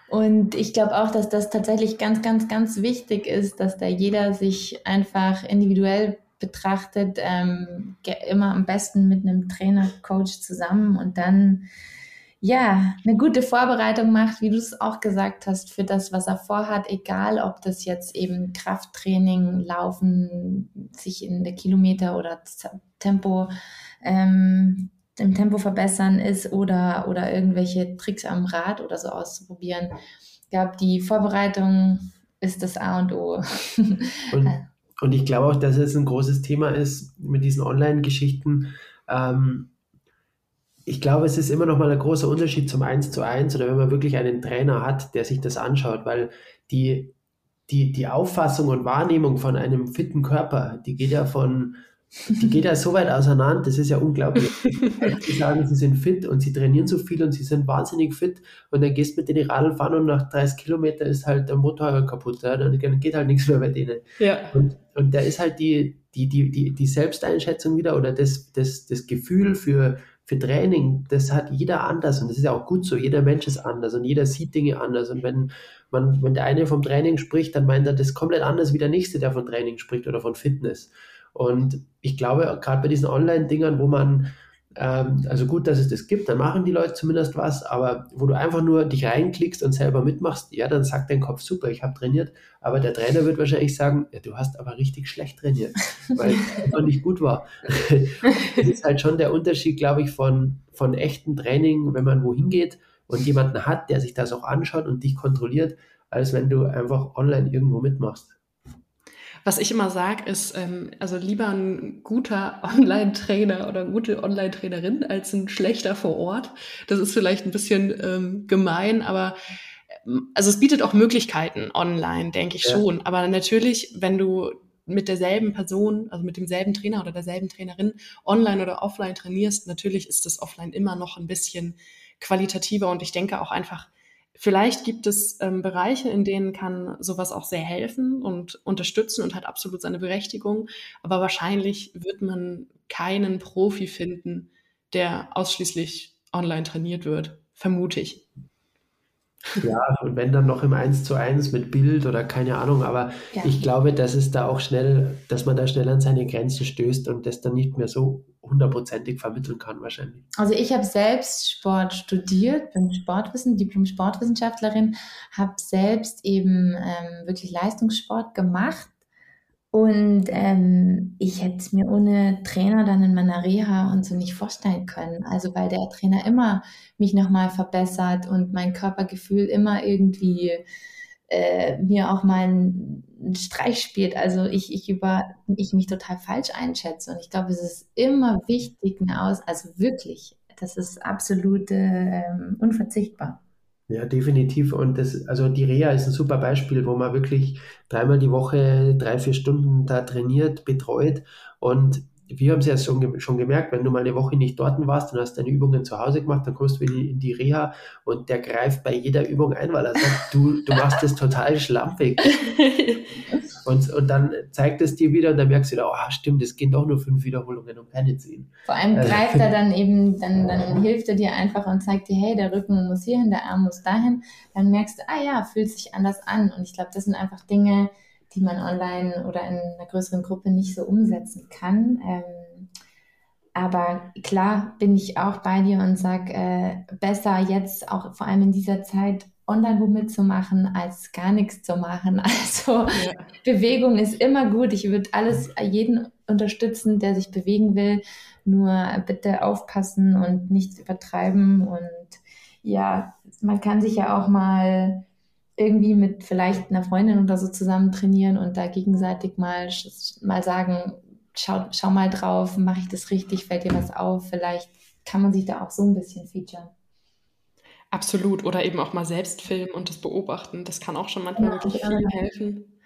Und ich glaube auch, dass das tatsächlich ganz, ganz, ganz wichtig ist, dass da jeder sich einfach individuell betrachtet, ähm, immer am besten mit einem Trainer, Coach zusammen und dann ja, eine gute Vorbereitung macht, wie du es auch gesagt hast, für das, was er vorhat, egal ob das jetzt eben Krafttraining, Laufen, sich in der Kilometer oder Tempo, ähm, im Tempo verbessern ist oder, oder irgendwelche Tricks am Rad oder so auszuprobieren. Ich glaube, die Vorbereitung ist das A und O. Und, und ich glaube auch, dass es ein großes Thema ist mit diesen Online-Geschichten. Ähm, ich glaube, es ist immer noch mal ein großer Unterschied zum 1 zu 1 oder wenn man wirklich einen Trainer hat, der sich das anschaut, weil die, die, die Auffassung und Wahrnehmung von einem fitten Körper, die geht ja von, die geht ja so weit auseinander, das ist ja unglaublich. Die sagen, sie sind fit und sie trainieren so viel und sie sind wahnsinnig fit und dann gehst du mit denen Radl fahren und nach 30 Kilometern ist halt der Motor kaputt, ja? dann geht halt nichts mehr bei denen. Ja. Und, und da ist halt die, die, die, die, die Selbsteinschätzung wieder oder das, das, das Gefühl für, für Training, das hat jeder anders und das ist ja auch gut so. Jeder Mensch ist anders und jeder sieht Dinge anders. Und wenn man, wenn der eine vom Training spricht, dann meint er das komplett anders wie der nächste, der von Training spricht oder von Fitness. Und ich glaube, gerade bei diesen Online-Dingern, wo man ähm, also gut, dass es das gibt, dann machen die Leute zumindest was, aber wo du einfach nur dich reinklickst und selber mitmachst, ja, dann sagt dein Kopf, super, ich habe trainiert, aber der Trainer wird wahrscheinlich sagen, ja, du hast aber richtig schlecht trainiert, weil es einfach nicht gut war. das ist halt schon der Unterschied, glaube ich, von, von echtem Training, wenn man wohin geht und jemanden hat, der sich das auch anschaut und dich kontrolliert, als wenn du einfach online irgendwo mitmachst. Was ich immer sage, ist, ähm, also lieber ein guter Online-Trainer oder gute Online-Trainerin als ein schlechter vor Ort. Das ist vielleicht ein bisschen ähm, gemein, aber ähm, also es bietet auch Möglichkeiten online, denke ich ja. schon. Aber natürlich, wenn du mit derselben Person, also mit demselben Trainer oder derselben Trainerin online oder offline trainierst, natürlich ist das offline immer noch ein bisschen qualitativer und ich denke auch einfach Vielleicht gibt es ähm, Bereiche, in denen kann sowas auch sehr helfen und unterstützen und hat absolut seine Berechtigung. Aber wahrscheinlich wird man keinen Profi finden, der ausschließlich online trainiert wird. Vermute ich. Ja, und wenn dann noch im 1 zu 1 mit Bild oder keine Ahnung, aber ja. ich glaube, dass es da auch schnell, dass man da schnell an seine Grenzen stößt und das dann nicht mehr so hundertprozentig vermitteln kann wahrscheinlich. Also ich habe selbst Sport studiert, bin Sportwissen, Diplom-Sportwissenschaftlerin, habe selbst eben ähm, wirklich Leistungssport gemacht und ähm, ich hätte es mir ohne Trainer dann in meiner Reha und so nicht vorstellen können. Also weil der Trainer immer mich nochmal verbessert und mein Körpergefühl immer irgendwie äh, mir auch mal einen, Streich spielt. Also ich, ich über ich mich total falsch einschätze. Und ich glaube, es ist immer wichtig, aus, also wirklich, das ist absolut äh, unverzichtbar. Ja, definitiv. Und das, also die Reha ist ein super Beispiel, wo man wirklich dreimal die Woche drei, vier Stunden da trainiert, betreut. Und wir haben es ja schon, schon gemerkt, wenn du mal eine Woche nicht dort warst und hast deine Übungen zu Hause gemacht, dann kommst du wieder in die Reha und der greift bei jeder Übung ein, weil er sagt, du, du machst das total schlampig. und, und dann zeigt es dir wieder und dann merkst du wieder, oh stimmt, es gehen doch nur fünf Wiederholungen und keine zehn. Vor allem äh. greift er dann eben, dann, dann hilft er dir einfach und zeigt dir, hey, der Rücken muss hierhin, der Arm muss dahin. Dann merkst du, ah ja, fühlt sich anders an. Und ich glaube, das sind einfach Dinge, die man online oder in einer größeren Gruppe nicht so umsetzen kann. Ähm, aber klar bin ich auch bei dir und sage, äh, besser jetzt auch vor allem in dieser Zeit online wo mitzumachen, als gar nichts zu machen. Also ja. Bewegung ist immer gut. Ich würde alles jeden unterstützen, der sich bewegen will. Nur bitte aufpassen und nichts übertreiben. Und ja, man kann sich ja auch mal irgendwie mit vielleicht einer Freundin oder so zusammen trainieren und da gegenseitig mal, mal sagen, schau, schau mal drauf, mache ich das richtig, fällt dir was auf, vielleicht kann man sich da auch so ein bisschen featuren. Absolut. Oder eben auch mal selbst filmen und das beobachten. Das kann auch schon manchmal ja, wirklich viel helfen.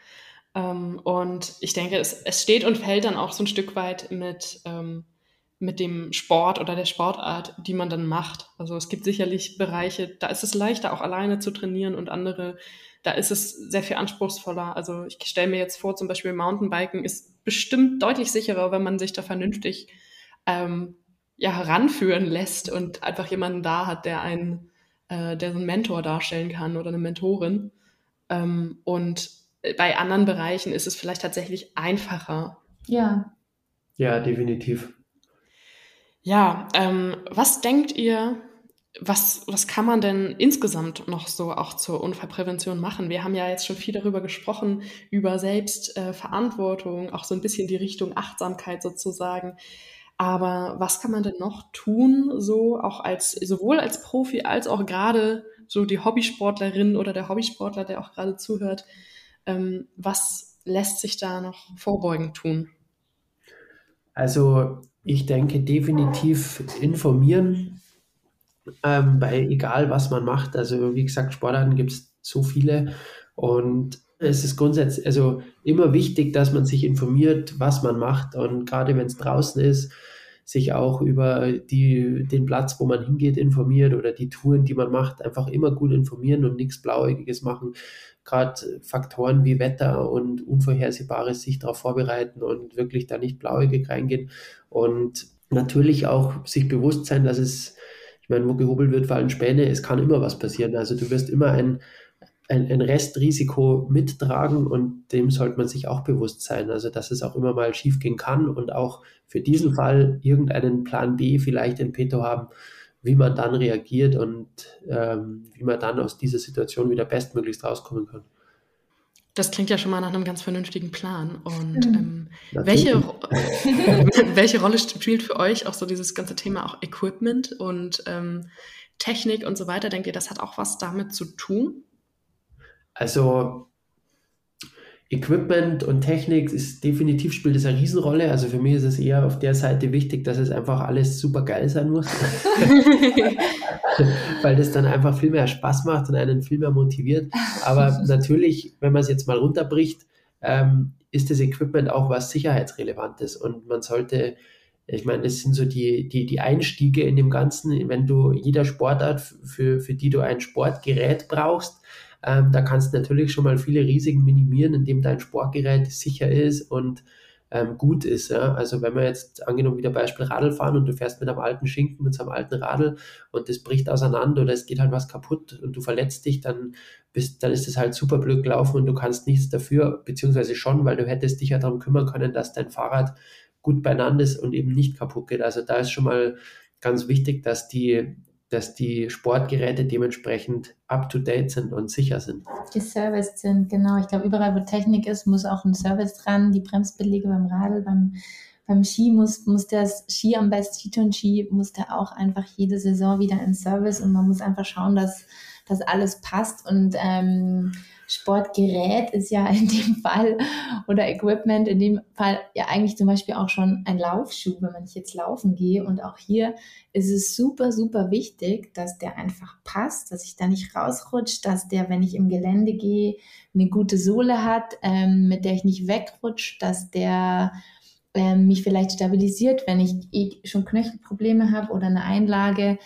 Ähm, und ich denke, es, es steht und fällt dann auch so ein Stück weit mit, ähm, mit dem Sport oder der Sportart, die man dann macht. Also es gibt sicherlich Bereiche, da ist es leichter, auch alleine zu trainieren und andere, da ist es sehr viel anspruchsvoller. Also ich stelle mir jetzt vor, zum Beispiel Mountainbiken ist bestimmt deutlich sicherer, wenn man sich da vernünftig ähm, ja, heranführen lässt und einfach jemanden da hat, der einen, äh, der so einen Mentor darstellen kann oder eine Mentorin. Ähm, und bei anderen Bereichen ist es vielleicht tatsächlich einfacher. Ja. Ja, definitiv. Ja, ähm, was denkt ihr, was, was kann man denn insgesamt noch so auch zur Unfallprävention machen? Wir haben ja jetzt schon viel darüber gesprochen, über Selbstverantwortung, äh, auch so ein bisschen die Richtung Achtsamkeit sozusagen. Aber was kann man denn noch tun, so auch als, sowohl als Profi als auch gerade so die Hobbysportlerin oder der Hobbysportler, der auch gerade zuhört? Ähm, was lässt sich da noch vorbeugend tun? Also ich denke definitiv informieren, ähm, bei egal was man macht. Also wie gesagt, Sportarten gibt es so viele und es ist grundsätzlich also immer wichtig, dass man sich informiert, was man macht und gerade wenn es draußen ist, sich auch über die, den Platz, wo man hingeht, informiert oder die Touren, die man macht, einfach immer gut informieren und nichts Blauäugiges machen. Gerade Faktoren wie Wetter und Unvorhersehbares sich darauf vorbereiten und wirklich da nicht blauäugig reingehen und natürlich auch sich bewusst sein, dass es ich meine, wo gehobelt wird, fallen Späne. Es kann immer was passieren. Also du wirst immer ein, ein, ein Restrisiko mittragen und dem sollte man sich auch bewusst sein. Also dass es auch immer mal schief gehen kann und auch für diesen Fall irgendeinen Plan B vielleicht in petto haben, wie man dann reagiert und ähm, wie man dann aus dieser Situation wieder bestmöglichst rauskommen kann. Das klingt ja schon mal nach einem ganz vernünftigen Plan. Und ähm, welche, welche Rolle spielt für euch auch so dieses ganze Thema auch Equipment und ähm, Technik und so weiter? Denkt ihr, das hat auch was damit zu tun? Also Equipment und Technik ist definitiv spielt es eine Riesenrolle. Also für mich ist es eher auf der Seite wichtig, dass es einfach alles super geil sein muss. Weil das dann einfach viel mehr Spaß macht und einen viel mehr motiviert. Aber natürlich, wenn man es jetzt mal runterbricht, ähm, ist das Equipment auch was Sicherheitsrelevantes und man sollte ich meine, das sind so die, die, die Einstiege in dem Ganzen. Wenn du jeder Sportart, für, für die du ein Sportgerät brauchst, ähm, da kannst du natürlich schon mal viele Risiken minimieren, indem dein Sportgerät sicher ist und ähm, gut ist. Ja? Also wenn wir jetzt angenommen wieder Beispiel Radl fahren und du fährst mit einem alten Schinken, mit so einem alten Radl und das bricht auseinander oder es geht halt was kaputt und du verletzt dich, dann bist, dann ist es halt super blöd gelaufen und du kannst nichts dafür, beziehungsweise schon, weil du hättest dich ja darum kümmern können, dass dein Fahrrad gut beieinander ist und eben nicht kaputt geht. Also da ist schon mal ganz wichtig, dass die dass die Sportgeräte dementsprechend up-to-date sind und sicher sind. Geserviced sind, genau. Ich glaube, überall, wo Technik ist, muss auch ein Service dran. Die Bremsbeläge beim Radl, beim, beim Ski muss, muss der Ski am besten, Skiton-Ski, muss der auch einfach jede Saison wieder in Service und man muss einfach schauen, dass, dass alles passt und ähm, Sportgerät ist ja in dem Fall oder Equipment in dem Fall ja eigentlich zum Beispiel auch schon ein Laufschuh, wenn man ich jetzt laufen gehe. Und auch hier ist es super, super wichtig, dass der einfach passt, dass ich da nicht rausrutsche, dass der, wenn ich im Gelände gehe, eine gute Sohle hat, ähm, mit der ich nicht wegrutsche, dass der ähm, mich vielleicht stabilisiert, wenn ich eh schon Knöchelprobleme habe oder eine Einlage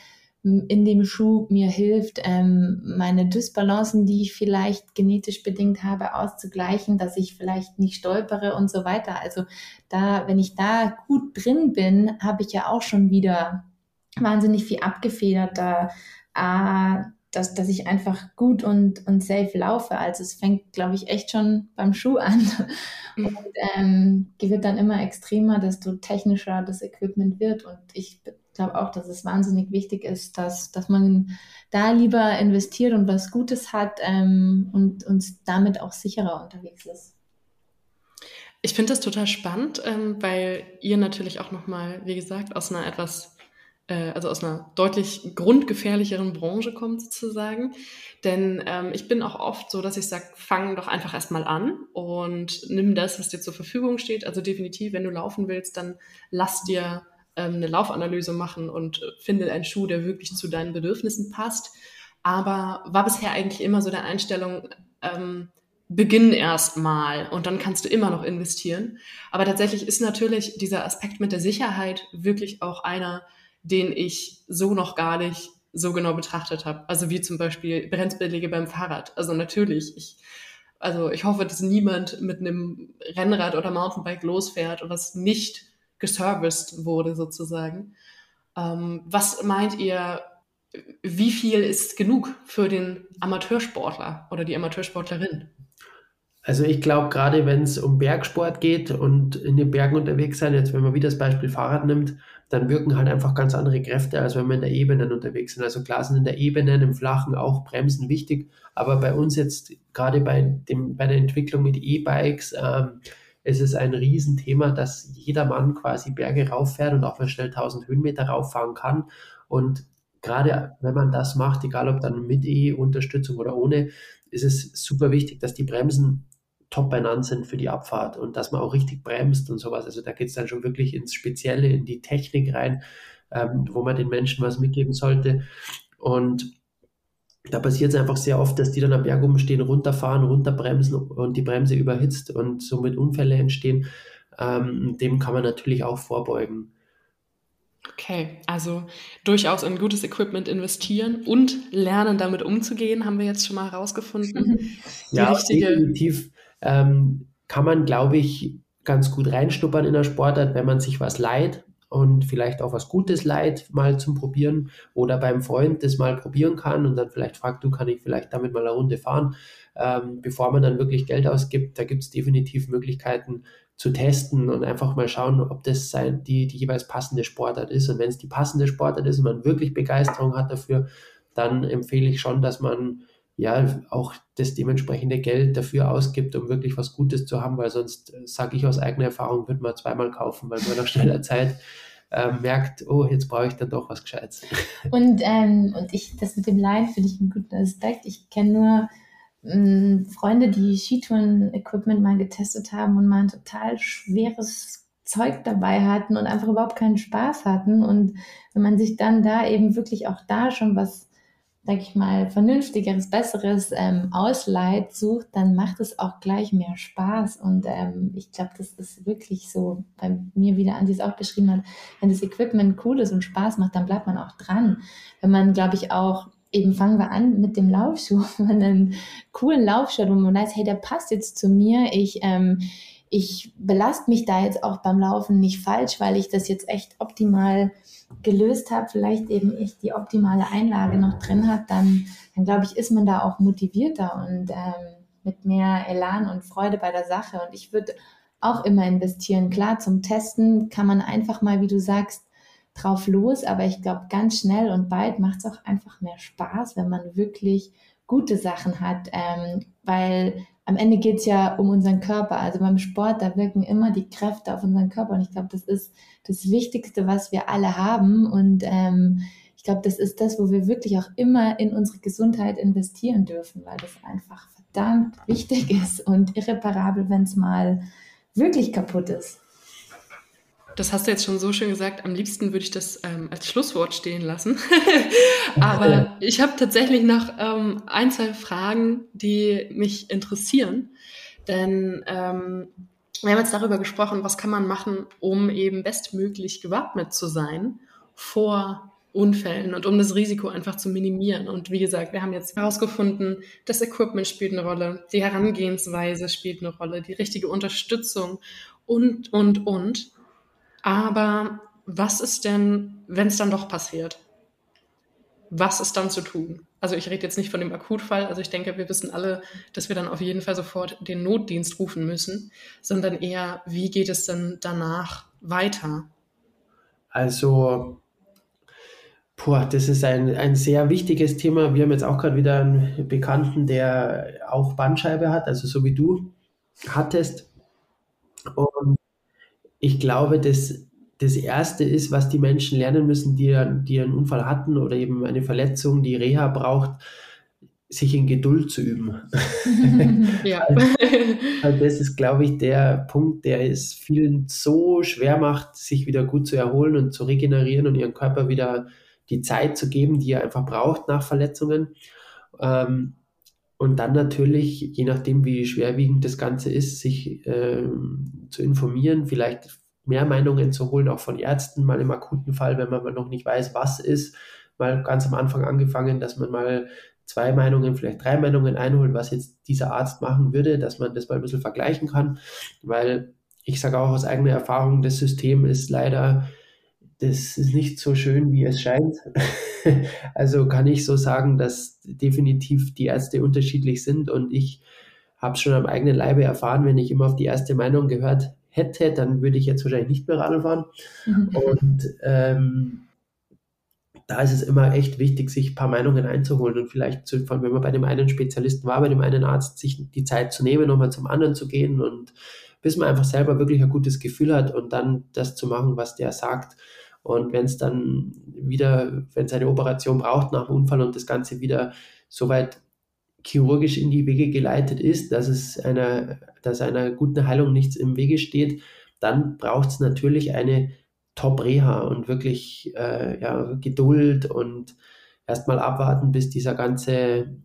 in dem Schuh mir hilft, ähm, meine Dysbalancen, die ich vielleicht genetisch bedingt habe, auszugleichen, dass ich vielleicht nicht stolpere und so weiter. Also da, wenn ich da gut drin bin, habe ich ja auch schon wieder wahnsinnig viel abgefedert, da, äh, dass, dass ich einfach gut und, und safe laufe. Also es fängt, glaube ich, echt schon beim Schuh an und ähm, wird dann immer extremer, desto technischer das Equipment wird. Und ich glaube auch, dass es wahnsinnig wichtig ist, dass, dass man da lieber investiert und was Gutes hat ähm, und uns damit auch sicherer unterwegs ist. Ich finde das total spannend, ähm, weil ihr natürlich auch nochmal, wie gesagt, aus einer etwas, äh, also aus einer deutlich grundgefährlicheren Branche kommt sozusagen. Denn ähm, ich bin auch oft so, dass ich sage, fang doch einfach erstmal an und nimm das, was dir zur Verfügung steht. Also definitiv, wenn du laufen willst, dann lass dir ähm, eine Laufanalyse machen und finde einen Schuh, der wirklich zu deinen Bedürfnissen passt. Aber war bisher eigentlich immer so der Einstellung, ähm, beginn erst mal und dann kannst du immer noch investieren. Aber tatsächlich ist natürlich dieser Aspekt mit der Sicherheit wirklich auch einer, den ich so noch gar nicht so genau betrachtet habe. Also wie zum Beispiel Bremsbeläge beim Fahrrad. Also natürlich, ich, also ich hoffe, dass niemand mit einem Rennrad oder Mountainbike losfährt und das nicht geserviced wurde sozusagen. Ähm, was meint ihr, wie viel ist genug für den Amateursportler oder die Amateursportlerin? Also ich glaube, gerade wenn es um Bergsport geht und in den Bergen unterwegs sein, jetzt wenn man wieder das Beispiel Fahrrad nimmt, dann wirken halt einfach ganz andere Kräfte, als wenn wir in der Ebene unterwegs sind. Also klar sind in der Ebene, im Flachen auch Bremsen wichtig, aber bei uns jetzt gerade bei, bei der Entwicklung mit E-Bikes ähm, ist es ein Riesenthema, dass jeder Mann quasi Berge rauffährt und auch mal schnell 1000 Höhenmeter rauffahren kann. Und gerade wenn man das macht, egal ob dann mit E-Unterstützung oder ohne, ist es super wichtig, dass die Bremsen top beieinander sind für die Abfahrt und dass man auch richtig bremst und sowas. Also da geht es dann schon wirklich ins Spezielle, in die Technik rein, ähm, wo man den Menschen was mitgeben sollte. Und da passiert es einfach sehr oft, dass die dann am Berg umstehen, runterfahren, runterbremsen und die Bremse überhitzt und somit Unfälle entstehen. Ähm, dem kann man natürlich auch vorbeugen. Okay, also durchaus in gutes Equipment investieren und lernen, damit umzugehen, haben wir jetzt schon mal herausgefunden. ja, definitiv ähm, kann man, glaube ich, ganz gut reinschnuppern in der Sportart, wenn man sich was leiht und vielleicht auch was Gutes leiht, mal zum Probieren oder beim Freund das mal probieren kann und dann vielleicht fragt, du kann ich vielleicht damit mal eine Runde fahren, ähm, bevor man dann wirklich Geld ausgibt. Da gibt es definitiv Möglichkeiten zu testen und einfach mal schauen, ob das sein, die, die jeweils passende Sportart ist. Und wenn es die passende Sportart ist und man wirklich Begeisterung hat dafür, dann empfehle ich schon, dass man ja auch das dementsprechende Geld dafür ausgibt, um wirklich was Gutes zu haben, weil sonst, äh, sage ich aus eigener Erfahrung, wird man zweimal kaufen, weil man nach schneller Zeit äh, merkt, oh, jetzt brauche ich dann doch was Gescheites. Und, ähm, und ich, das mit dem Leid finde ich einen guten Aspekt. Ich kenne nur ähm, Freunde, die Skitouren-Equipment mal getestet haben und mal ein total schweres Zeug dabei hatten und einfach überhaupt keinen Spaß hatten. Und wenn man sich dann da eben wirklich auch da schon was sag ich mal, vernünftigeres, besseres ähm, ausleiht, sucht, dann macht es auch gleich mehr Spaß. Und ähm, ich glaube, das ist wirklich so bei mir, wie der Andi es auch beschrieben hat, wenn das Equipment cool ist und Spaß macht, dann bleibt man auch dran. Wenn man, glaube ich, auch eben fangen wir an mit dem Laufschuh, wenn man einen coolen Laufschuh hat, wo man weiß, hey, der passt jetzt zu mir, ich, ähm, ich belaste mich da jetzt auch beim Laufen nicht falsch, weil ich das jetzt echt optimal gelöst habe, vielleicht eben ich die optimale Einlage noch drin habe, dann, dann glaube ich, ist man da auch motivierter und ähm, mit mehr Elan und Freude bei der Sache. Und ich würde auch immer investieren. Klar, zum Testen kann man einfach mal, wie du sagst, drauf los, aber ich glaube, ganz schnell und bald macht es auch einfach mehr Spaß, wenn man wirklich gute Sachen hat, ähm, weil am Ende geht es ja um unseren Körper. Also beim Sport, da wirken immer die Kräfte auf unseren Körper. Und ich glaube, das ist das Wichtigste, was wir alle haben. Und ähm, ich glaube, das ist das, wo wir wirklich auch immer in unsere Gesundheit investieren dürfen, weil das einfach verdammt wichtig ist und irreparabel, wenn es mal wirklich kaputt ist. Das hast du jetzt schon so schön gesagt. Am liebsten würde ich das ähm, als Schlusswort stehen lassen. Aber ich habe tatsächlich noch ähm, ein, zwei Fragen, die mich interessieren. Denn ähm, wir haben jetzt darüber gesprochen, was kann man machen, um eben bestmöglich gewappnet zu sein vor Unfällen und um das Risiko einfach zu minimieren. Und wie gesagt, wir haben jetzt herausgefunden, das Equipment spielt eine Rolle, die Herangehensweise spielt eine Rolle, die richtige Unterstützung und, und, und. Aber was ist denn, wenn es dann doch passiert? Was ist dann zu tun? Also ich rede jetzt nicht von dem Akutfall, also ich denke, wir wissen alle, dass wir dann auf jeden Fall sofort den Notdienst rufen müssen, sondern eher, wie geht es denn danach weiter? Also, boah, das ist ein, ein sehr wichtiges Thema. Wir haben jetzt auch gerade wieder einen Bekannten, der auch Bandscheibe hat, also so wie du hattest. Und ich glaube, das, das Erste ist, was die Menschen lernen müssen, die, die einen Unfall hatten oder eben eine Verletzung, die Reha braucht, sich in Geduld zu üben. ja. also das ist, glaube ich, der Punkt, der es vielen so schwer macht, sich wieder gut zu erholen und zu regenerieren und ihren Körper wieder die Zeit zu geben, die er einfach braucht nach Verletzungen. Ähm, und dann natürlich, je nachdem, wie schwerwiegend das Ganze ist, sich ähm, zu informieren, vielleicht mehr Meinungen zu holen, auch von Ärzten, mal im akuten Fall, wenn man noch nicht weiß, was ist, mal ganz am Anfang angefangen, dass man mal zwei Meinungen, vielleicht drei Meinungen einholt, was jetzt dieser Arzt machen würde, dass man das mal ein bisschen vergleichen kann, weil ich sage auch aus eigener Erfahrung, das System ist leider das ist nicht so schön, wie es scheint. also kann ich so sagen, dass definitiv die Ärzte unterschiedlich sind und ich habe es schon am eigenen Leibe erfahren, wenn ich immer auf die erste Meinung gehört hätte, dann würde ich jetzt wahrscheinlich nicht mehr Radl fahren. Mhm. Und ähm, da ist es immer echt wichtig, sich ein paar Meinungen einzuholen und vielleicht, zu, wenn man bei dem einen Spezialisten war, bei dem einen Arzt, sich die Zeit zu nehmen, nochmal zum anderen zu gehen und bis man einfach selber wirklich ein gutes Gefühl hat und dann das zu machen, was der sagt. Und wenn es dann wieder, wenn es eine Operation braucht nach dem Unfall und das Ganze wieder soweit chirurgisch in die Wege geleitet ist, dass es einer, dass einer guten Heilung nichts im Wege steht, dann braucht es natürlich eine Top-Reha und wirklich äh, ja, Geduld und erstmal abwarten, bis dieser ganze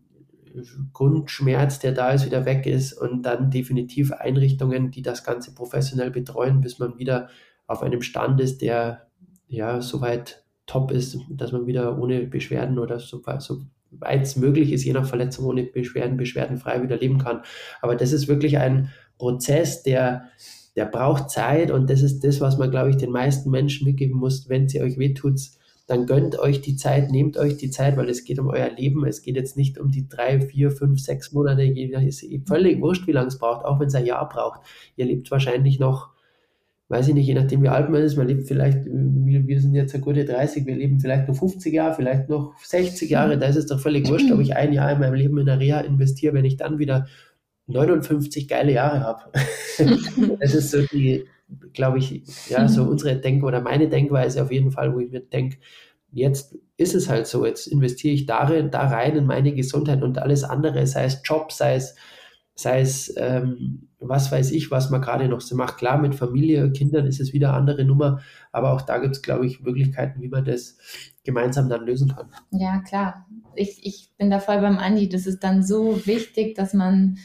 Grundschmerz, der da ist, wieder weg ist und dann definitiv Einrichtungen, die das Ganze professionell betreuen, bis man wieder auf einem Stand ist, der ja soweit top ist, dass man wieder ohne Beschwerden oder so, so weit es möglich ist, je nach Verletzung ohne Beschwerden, beschwerdenfrei wieder leben kann. Aber das ist wirklich ein Prozess, der der braucht Zeit und das ist das, was man, glaube ich, den meisten Menschen mitgeben muss, wenn sie euch wehtut, dann gönnt euch die Zeit, nehmt euch die Zeit, weil es geht um euer Leben. Es geht jetzt nicht um die drei, vier, fünf, sechs Monate. Es ist völlig wurscht, wie lange es braucht, auch wenn es ein Jahr braucht. Ihr lebt wahrscheinlich noch, weiß ich nicht, je nachdem wie alt man ist, man lebt vielleicht, wir, wir sind jetzt eine gute 30, wir leben vielleicht noch 50 Jahre, vielleicht noch 60 Jahre, da ist es doch völlig wurscht, ob ich ein Jahr in meinem Leben in der Reha investiere, wenn ich dann wieder 59 geile Jahre habe. das ist so die, glaube ich, ja, so unsere Denk- oder meine Denkweise auf jeden Fall, wo ich mir denke, jetzt ist es halt so, jetzt investiere ich darin, da rein in meine Gesundheit und alles andere, sei es Job, sei es, sei es, ähm, was weiß ich, was man gerade noch so macht. Klar, mit Familie, Kindern ist es wieder eine andere Nummer, aber auch da gibt es, glaube ich, Möglichkeiten, wie man das gemeinsam dann lösen kann. Ja, klar. Ich, ich bin da voll beim Andi. Das ist dann so wichtig, dass man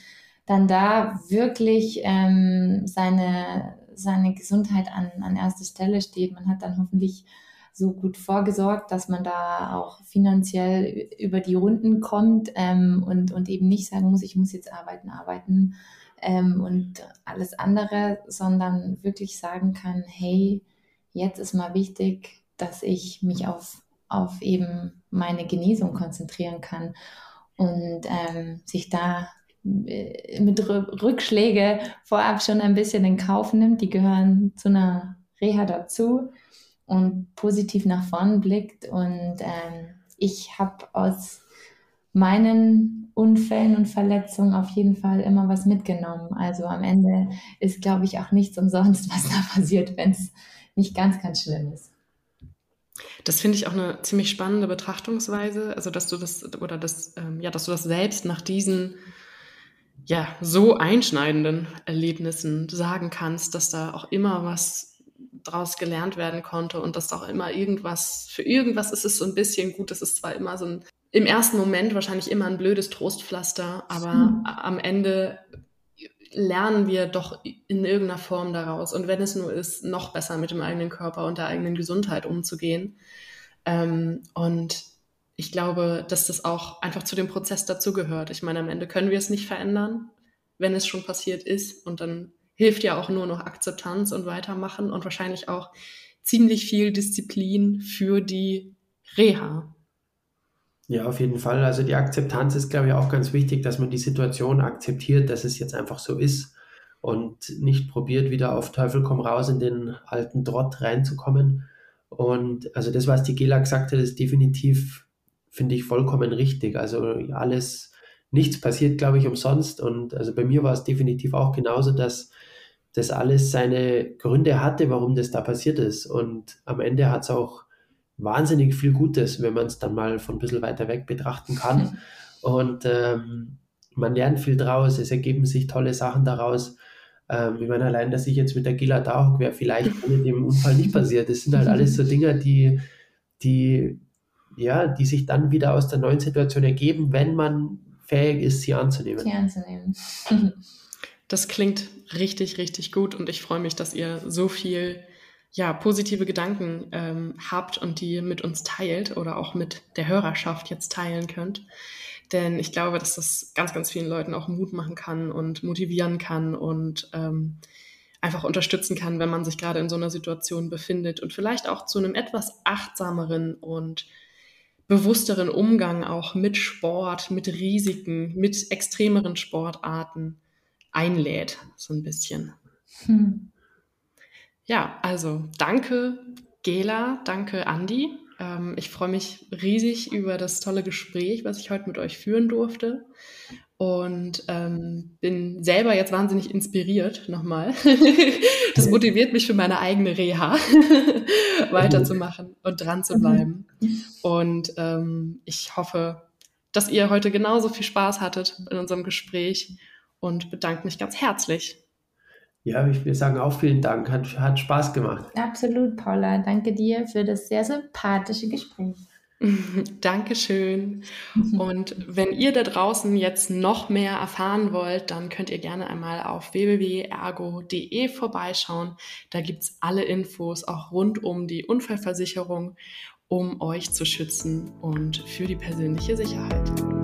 dann da wirklich ähm, seine, seine Gesundheit an, an erster Stelle steht. Man hat dann hoffentlich so gut vorgesorgt, dass man da auch finanziell über die Runden kommt ähm, und, und eben nicht sagen muss, ich muss jetzt arbeiten, arbeiten ähm, und alles andere, sondern wirklich sagen kann, hey, jetzt ist mal wichtig, dass ich mich auf, auf eben meine Genesung konzentrieren kann und ähm, sich da äh, mit Rückschläge vorab schon ein bisschen in Kauf nimmt. Die gehören zu einer Reha dazu und positiv nach vorn blickt. Und ähm, ich habe aus meinen Unfällen und Verletzungen auf jeden Fall immer was mitgenommen. Also am Ende ist, glaube ich, auch nichts umsonst, was da passiert, wenn es nicht ganz, ganz schlimm ist. Das finde ich auch eine ziemlich spannende Betrachtungsweise, also dass du das oder das ähm, ja, dass du das selbst nach diesen ja, so einschneidenden Erlebnissen sagen kannst, dass da auch immer was draus gelernt werden konnte und dass da auch immer irgendwas, für irgendwas ist es so ein bisschen gut. Das ist zwar immer so ein, im ersten Moment wahrscheinlich immer ein blödes Trostpflaster, aber mhm. am Ende lernen wir doch in irgendeiner Form daraus. Und wenn es nur ist, noch besser mit dem eigenen Körper und der eigenen Gesundheit umzugehen. Ähm, und ich glaube, dass das auch einfach zu dem Prozess dazugehört. Ich meine, am Ende können wir es nicht verändern, wenn es schon passiert ist. Und dann hilft ja auch nur noch Akzeptanz und weitermachen und wahrscheinlich auch ziemlich viel Disziplin für die Reha. Ja, auf jeden Fall. Also die Akzeptanz ist, glaube ich, auch ganz wichtig, dass man die Situation akzeptiert, dass es jetzt einfach so ist und nicht probiert, wieder auf Teufel komm raus in den alten Trott reinzukommen. Und also das, was die Gela gesagt hat, ist definitiv finde ich vollkommen richtig. Also alles, nichts passiert, glaube ich, umsonst. Und also bei mir war es definitiv auch genauso, dass das alles seine Gründe hatte, warum das da passiert ist. Und am Ende hat es auch wahnsinnig viel Gutes, wenn man es dann mal von ein bisschen weiter weg betrachten kann. Und ähm, man lernt viel draus, es ergeben sich tolle Sachen daraus. Ähm, ich meine, allein, dass ich jetzt mit der Gila da wäre vielleicht ohne dem Unfall nicht passiert. Das sind halt alles so Dinge, die, die ja, die sich dann wieder aus der neuen Situation ergeben, wenn man fähig ist, sie anzunehmen. Sie anzunehmen. das klingt richtig, richtig gut und ich freue mich, dass ihr so viel ja, positive Gedanken ähm, habt und die mit uns teilt oder auch mit der Hörerschaft jetzt teilen könnt. Denn ich glaube, dass das ganz, ganz vielen Leuten auch Mut machen kann und motivieren kann und ähm, einfach unterstützen kann, wenn man sich gerade in so einer Situation befindet und vielleicht auch zu einem etwas achtsameren und bewussteren Umgang auch mit Sport, mit Risiken, mit extremeren Sportarten einlädt, so ein bisschen. Hm. Ja, also danke Gela, danke Andi. Ähm, ich freue mich riesig über das tolle Gespräch, was ich heute mit euch führen durfte. Und ähm, bin selber jetzt wahnsinnig inspiriert nochmal. das motiviert mich für meine eigene Reha weiterzumachen und dran zu bleiben. Und ähm, ich hoffe, dass ihr heute genauso viel Spaß hattet in unserem Gespräch und bedanke mich ganz herzlich. Ja, ich will sagen auch vielen Dank. Hat, hat Spaß gemacht. Absolut, Paula. Danke dir für das sehr sympathische Gespräch. Dankeschön. Und wenn ihr da draußen jetzt noch mehr erfahren wollt, dann könnt ihr gerne einmal auf www.ergo.de vorbeischauen. Da gibt es alle Infos auch rund um die Unfallversicherung, um euch zu schützen und für die persönliche Sicherheit.